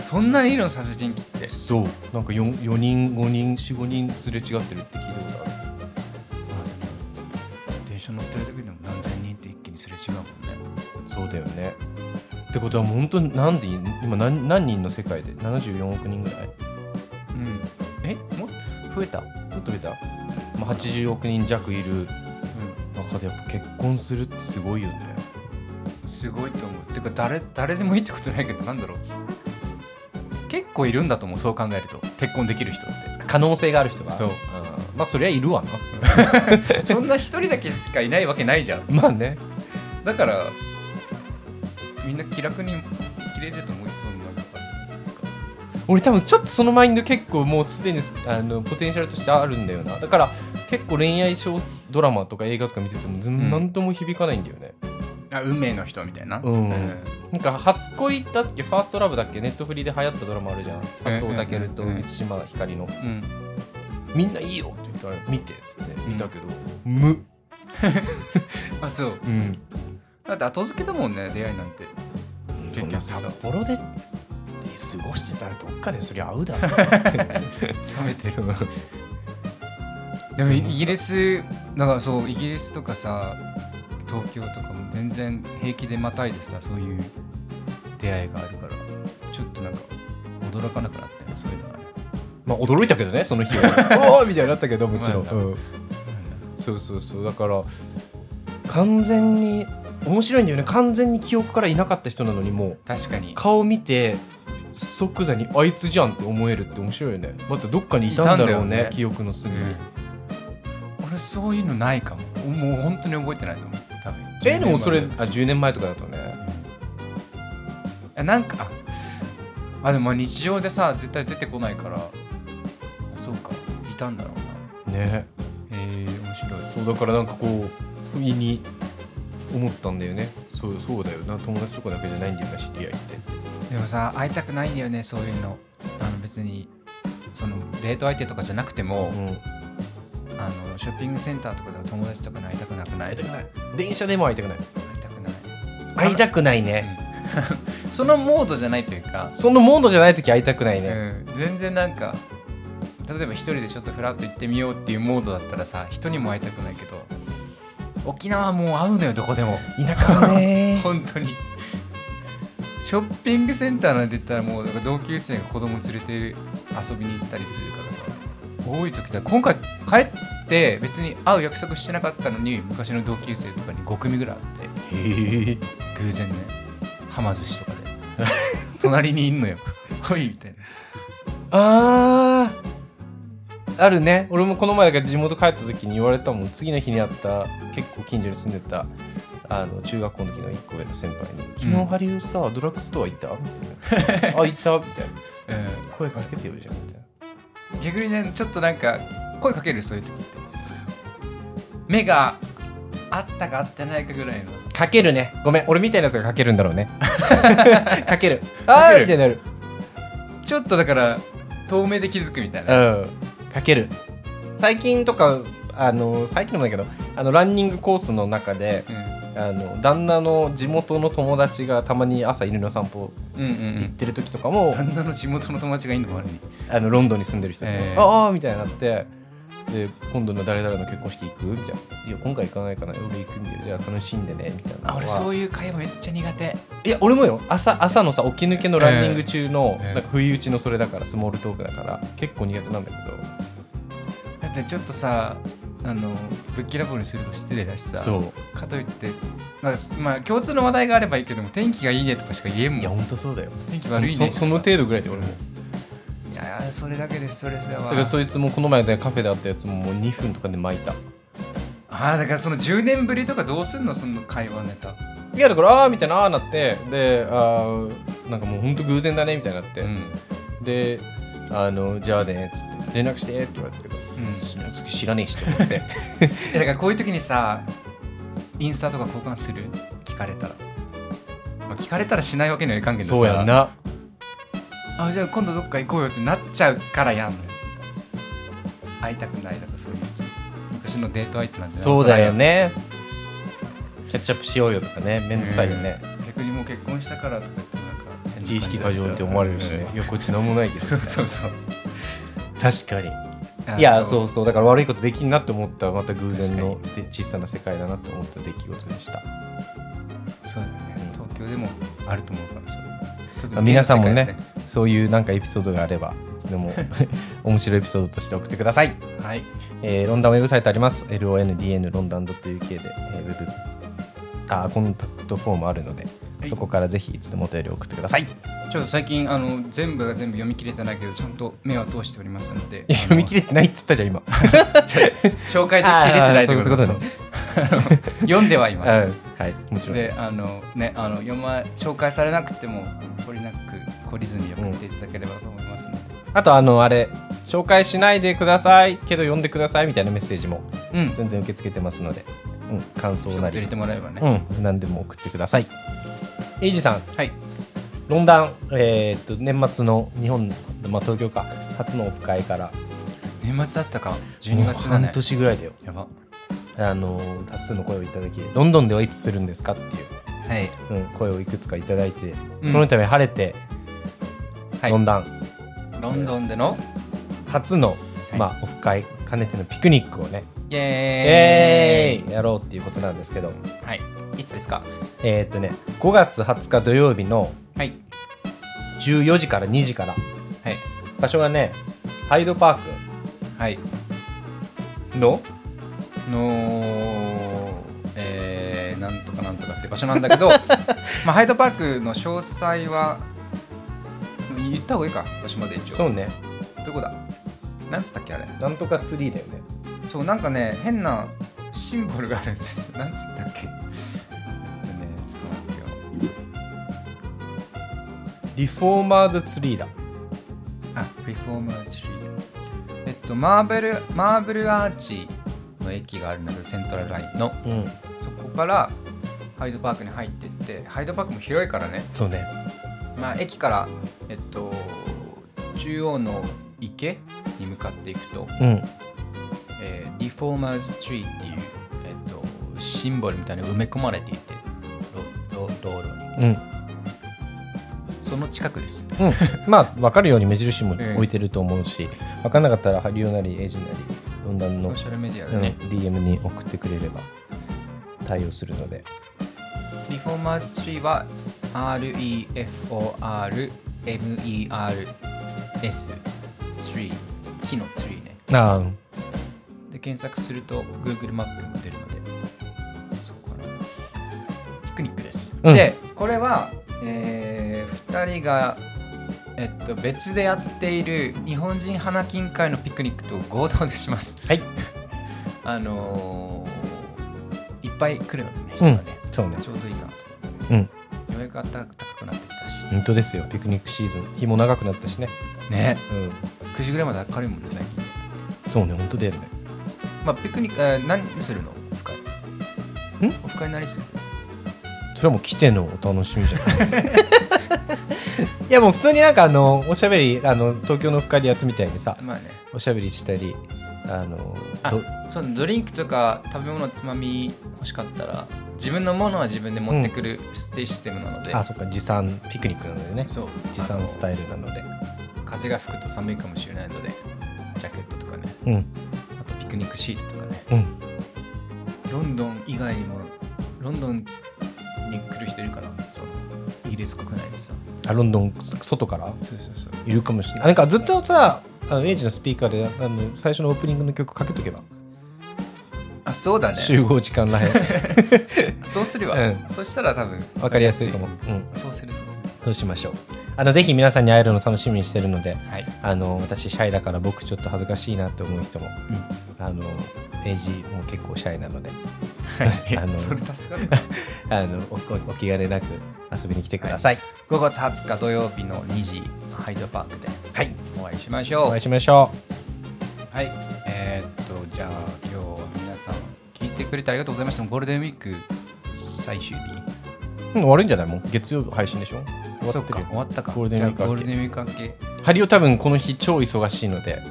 S2: そんなにいるの殺人鬼って。
S1: そう。なんか 4, 4人5人45人すれ違ってるって聞いたことある。
S2: 電車乗ってる時でも何千人って一気にすれ違うもんね。
S1: そうだよね。ってことはもう本当になんでい今何何人の世界で？74億人ぐらい？
S2: うん。え？もっと？増えた？
S1: ちょっと見た、まあ、80億人弱いる
S2: うん。
S1: 中でやっぱ結婚するってすごいよね
S2: すごいと思う。てか誰誰でもいいってことないけどなんだろう。結構いるんだと思うそう考えると。結婚できる人って。
S1: 可能性がある人が。
S2: そう。
S1: まあそりゃいるわな。
S2: そんな一人だけしかいないわけないじゃん。
S1: まあね。
S2: だからみんな気楽に生きれると思う
S1: 俺多分ちょっとそのマインド結構もうすでにあのポテンシャルとしてあるんだよな。だから結構恋愛小ドラマとか映画とか見てても何とも響かないんだよね、
S2: あ運命の人みたいな。
S1: うん。なんか初恋だっけ？ファーストラブだっけ？ネットフリで流行ったドラマあるじゃん。佐藤健と
S2: うん。うん。
S1: 満島ひかりの。
S2: うん。
S1: みんないいよって言ったら見てっつって見たけど、無。
S2: あそう。
S1: うん。
S2: だって後付けだもんね出会いなんて。
S1: そんな札幌で過ごしてたらどっかでそりゃ会うだろ
S2: 冷めてる。でもイギリスだからそうイギリスとかさ東京とかも全然平気でまたいでさそういう出会いがあるからちょっとなんか驚かなくなったよそういうのはね。
S1: まあ驚いたけどねその日は。おーみたいになったけどもちろん、
S2: まあ
S1: うん。そうそうそう。だから完全に面白いんだよね。完全に記憶からいなかった人なのにもう
S2: 確かに。
S1: 顔見て即座にあいつじゃんって思えるって面白いよね。またどっかにいたんだろうね
S2: ね。
S1: 記憶の隅に、
S2: 俺そういうのないかも。もう本当に覚えてないと思う
S1: えでもそれ
S2: 10年
S1: あ10年前とかだとね。
S2: 前なんかああでも日常でさ絶対出てこないからそうかいたんだろうな。
S1: ね。
S2: へえ面白い。
S1: そうだからなんかこう不意に思ったんだよね。そうそうだよな。友達とかだけじゃないんだよな知り合いって。
S2: でもさ会いたくないんだよねそういうの。あの別にそのデート相手とかじゃなくても、
S1: うん
S2: あのショッピングセンターとかでも友達とかに会いたくなくない？
S1: 会いたくない。電車でも会いたくない。
S2: 会いたくない。
S1: 会いたくないね。
S2: そのモードじゃないというか、
S1: そのモードじゃない時会いたくないね、
S2: うん、全然なんか例えば一人でちょっとフラッと行ってみようっていうモードだったらさ人にも会いたくないけど沖縄はもう会うのよどこでも。
S1: 田舎はね。
S2: 本当に。ショッピングセンターなんて言ったらもうだから同級生が子供連れて遊びに行ったりするからさ多い時だ。今回帰って別に会う約束してなかったのに昔の同級生とかに5組ぐらいあって
S1: へえ。
S2: 偶然ねはま寿司とかで。隣にいんのよ。ほいみたいな。
S1: あー。あるね。俺もこの前地元帰った時に言われたもん。次の日に会った結構近所に住んでたあの中学校の時の1個上の先輩に「昨日ハリウさドラッグストア行った?」みたいな「あ行った?」みたいな。
S2: うん。
S1: 声かけてよじゃんみたいな
S2: 逆にねちょっとなんか声かけるそういう時って目があったかあってないかぐらいの。
S1: かけるね。ごめん俺みたいなやつがかけるんだろうね。かける。あーみたいになる。
S2: ちょっとだから遠目で気づくみたいな、
S1: うん。かける。最近とかあの最近でもないけどあのランニングコースの中であの旦那の地元の友達がたまに朝犬の散歩
S2: うん、うんうん。
S1: 行ってる時とかも、
S2: 旦那の地元の友達がいいのもあるに。
S1: あのロンドンに住んでる人で、
S2: えー
S1: ああみたいになってで今度の誰々の結婚式行くみたいな「いや今回行かないかな。俺行くんだよ。じゃあ楽しんでね」みたいな
S2: あ俺そう
S1: いう
S2: 会話めっちゃ苦手。
S1: いや俺もよ。朝朝のさ起き抜けのランニング中の、
S2: えーえー
S1: なんか不意打ちのそれだからスモールトークだから結構苦手なんだけど。
S2: だってちょっとさあのぶっきらぼうにすると失礼だしさ。
S1: そう。
S2: かといってなんかまあ共通の話題があればいいけども天気がいいねとかしか言えんもん。
S1: いやほんとそうだよ。
S2: 天気悪いね。
S1: そその程度ぐらいで俺も。
S2: いやーそれだけでストレスだわ
S1: だからそいつもこの前でカフェで会ったやつももう2分とかで巻いた。
S2: ああだからその10年ぶりとかどうすんの？その会話ネタ。
S1: いやだからああみたいなああなって。であーなんかもうほんと偶然だねみたいになって、
S2: うん。
S1: であのじゃあねっつって連絡してって言われたけど
S2: うん。
S1: 知らねえしと思って
S2: えだからこういう時にさインスタとか交換する？聞かれたら、まあ、聞かれたらしないわけにはいかんけどさ。
S1: そうやんな。
S2: あじゃあ今度どっか行こうよってなっちゃうからやんのよ。会いたくないとかそういう人。昔のデート相手なんて
S1: そうだよね。キャッチアップしようよとかね。めんどくさいよね、
S2: 逆にもう結婚したからとか言ってなんか
S1: 自意識過剰って思われるしね、
S2: うん。
S1: いやこっちなんもないけど
S2: そうそうそう。
S1: 確かに。
S2: あ
S1: いや
S2: の
S1: そうそう。だから悪いことできんなって思ったまた偶然ので小さな世界だなって思った出来事でした。
S2: そうだよね東京でもあると思うからそう。特
S1: あ
S2: に
S1: 皆さんもねそういうなんかエピソードがあればいつでも 面白いエピソードとして送ってください、
S2: ではい。
S1: えーロンダンウェブサイトあります。LONDN ロンダン .UK で、えーウェブ。あコンタクトフォームあるので、
S2: はい
S1: そこからぜひいつでもお便り送ってください。い
S2: ちょっと最近あの全部が全部読み切れてないけどちゃんと目は通しておりますので
S1: や読み切れてないっつったじゃん今。
S2: 紹介できれてないということ
S1: ね。
S2: 読んではいます。
S1: うん。はいもちろんで
S2: あのねあの読ま紹介されなくても懲りなく懲りずに送っていただければと思いますので、
S1: あとあのあれ紹介しないでくださいけど読んでくださいみたいなメッセージも
S2: うん。
S1: 全然受け付けてますので、うん、感想なり。
S2: 入れてもらえばね、
S1: うん、何でも送ってください。エイジさん、
S2: はい。
S1: ロンダン、えーっと年末の日本、まあ、東京か。初のオフ会から。
S2: 年末だったか。12月だね。
S1: 半年ぐらいだよ。
S2: やば。
S1: あの多数の声をいただきロンドンではいつするんですか？っていう、
S2: はい。
S1: うん、声をいくつかいただいて、
S2: うん。
S1: この度晴れて、
S2: はい。
S1: ロンダン
S2: ロンドンでの？
S1: 初の、
S2: はい。
S1: まあ、オフ会兼ねてのピクニックをね、
S2: イ
S1: え
S2: エーイ
S1: ーイやろうっていうことなんですけど
S2: はい。いつですか？
S1: えーっとね5月20日土曜日の
S2: はい。
S1: 14時から2時から
S2: はい。
S1: 場所がねハイドパー
S2: はい。
S1: クの
S2: の、えー、なんとかなんとかって場所なんだけど、まあ、ハイドパークの詳細は、言った方がいいか、場所まで一応。
S1: そうね
S2: どこだ？なんつったっけあれ？
S1: なんとかツリーだよね
S2: そう、なんかね、変なシンボルがあるんですよ。なんつったっけね、ちょっと待ってよ。
S1: リフォーマーズツリーだ
S2: あ、リフォーマーズリー。えっと、マーベル、マーブルアーチの駅があるんだけど、セントラルラインの。
S1: うん
S2: そこからハイドパークに入ってって、ハイドパークも広いからね、
S1: そうね
S2: まあ、駅から、えっと、中央の池に向かっていくと、
S1: うん
S2: えーリフォーマーズ・ツリーっていう、えっと、シンボルみたいなのが埋め込まれていて、道路に。
S1: うん
S2: その近くです。
S1: うん、まあ分かるように目印も
S2: ええ
S1: 置いてると思うし、分かんなかったらハリオなりエイジなりロンダンの、
S2: ソーシャルメディア
S1: うん
S2: でね。
S1: DM に送ってくれれば対応するので
S2: リフォーマーズ・ツリーは REFORMERS ツリー木のツリーね。
S1: ああうん
S2: で検索すると Google マップにも出るので。そうかな。ピクニックです、
S1: うん。
S2: でこれは、え2人が、えっと、別でやっている日本人花金会のピクニックと合同でします。
S1: はい。
S2: あのーいっぱい来るのでね人がね、
S1: そうね。
S2: ちょうどいいかなと
S1: うん
S2: ようやく暖かくなってきたし。
S1: 本当ですよ。ピクニックシーズン。日も長くなったしね。
S2: ね。
S1: うん。
S2: 9時ぐらいまで明るいもんね最近。
S1: そうね本当だよね
S2: まあピクニック、えー何するの？オフ会。
S1: ん？
S2: オフ会何する
S1: それはもう来てのお楽しみじゃない。いやもう普通になんかあのおしゃべりあの東京のオフ会でやってみたいにさ
S2: まあね。
S1: おしゃべりしたりあの
S2: あ
S1: ど
S2: そうドリンクとか食べ物つまみ欲しかったら自分のものは自分で持ってくるシステムなので、
S1: あそっか持参ピクニックなのでね。
S2: そう。
S1: 持参スタ
S2: イ
S1: イルなので。
S2: ル風が吹くと寒いかもしれないのでジャケットとかね。
S1: うん
S2: クニックシートとかね。
S1: うん。
S2: ロンドン以外にもロンドンに来る人いるかなそのイギリス国内でさ。
S1: あロンドン外から？
S2: そうそうそう。
S1: いるかもしれない。あなんかずっとさ、あのエイジのスピーカーであの最初のオープニングの曲かけとけば、
S2: あそうだね。
S1: 集合時間らへん。
S2: そうするわ、
S1: うん。
S2: そしたら多分
S1: わかりやすいかも。うん、
S2: そうするそうする。
S1: そうしましょう。あのぜひ皆さんに会えるの楽しみにしてるので、
S2: はい。
S1: あの私シャイだから僕ちょっと恥ずかしいなって思う人も、あのエイジも結構シャイなので、あの
S2: それ助かる。
S1: あのおおお気兼ねなく遊びに来てください。
S2: 5月20日土曜日の2時ハイドパークで
S1: はい、
S2: お会いしましょう。
S1: お会いしましょ
S2: はい。えーっとじゃあ今日は皆さん聞いてくれてありがとうございました。ゴールデンウィーク最終日。
S1: う。うん、終わるんじゃないもう？月曜日配信でしょ？終わってるよ
S2: 終わったか
S1: ゴールデンウィーク明け
S2: ールデンウィーク明け
S1: ハリオ多分この日超忙しいので、
S2: はい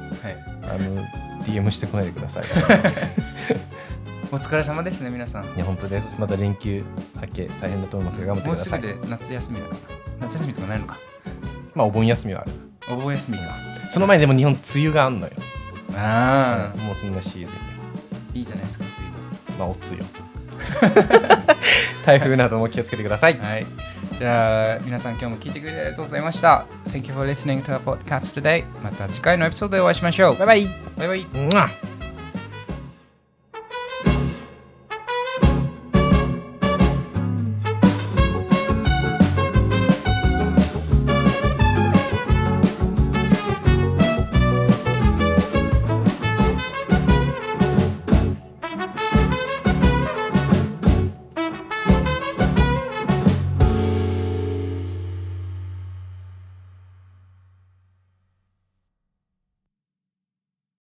S1: あの DM してこないでください。
S2: お疲れ様ですね皆さん
S1: いや、本当です。まだ連休明け大変だと思いますが、頑張ってください。
S2: もうすぐで夏休みだから夏休みとかないのか
S1: まあ、お盆休みはある。
S2: お盆休みか
S1: その前にでも日本、梅雨があんのよ。
S2: ああ
S1: もうそんなシーズンよ。
S2: いいじゃないですか随分
S1: まあ、おつよ。台風なども気をつけてください。
S2: はい。じゃあ、皆さん今日も聞いてくれてありがとうございました。Thank you for listening to our podcast today. また次回のエピソードでお会いしましょう。
S1: バイバイ。
S2: バイバイ。
S1: うん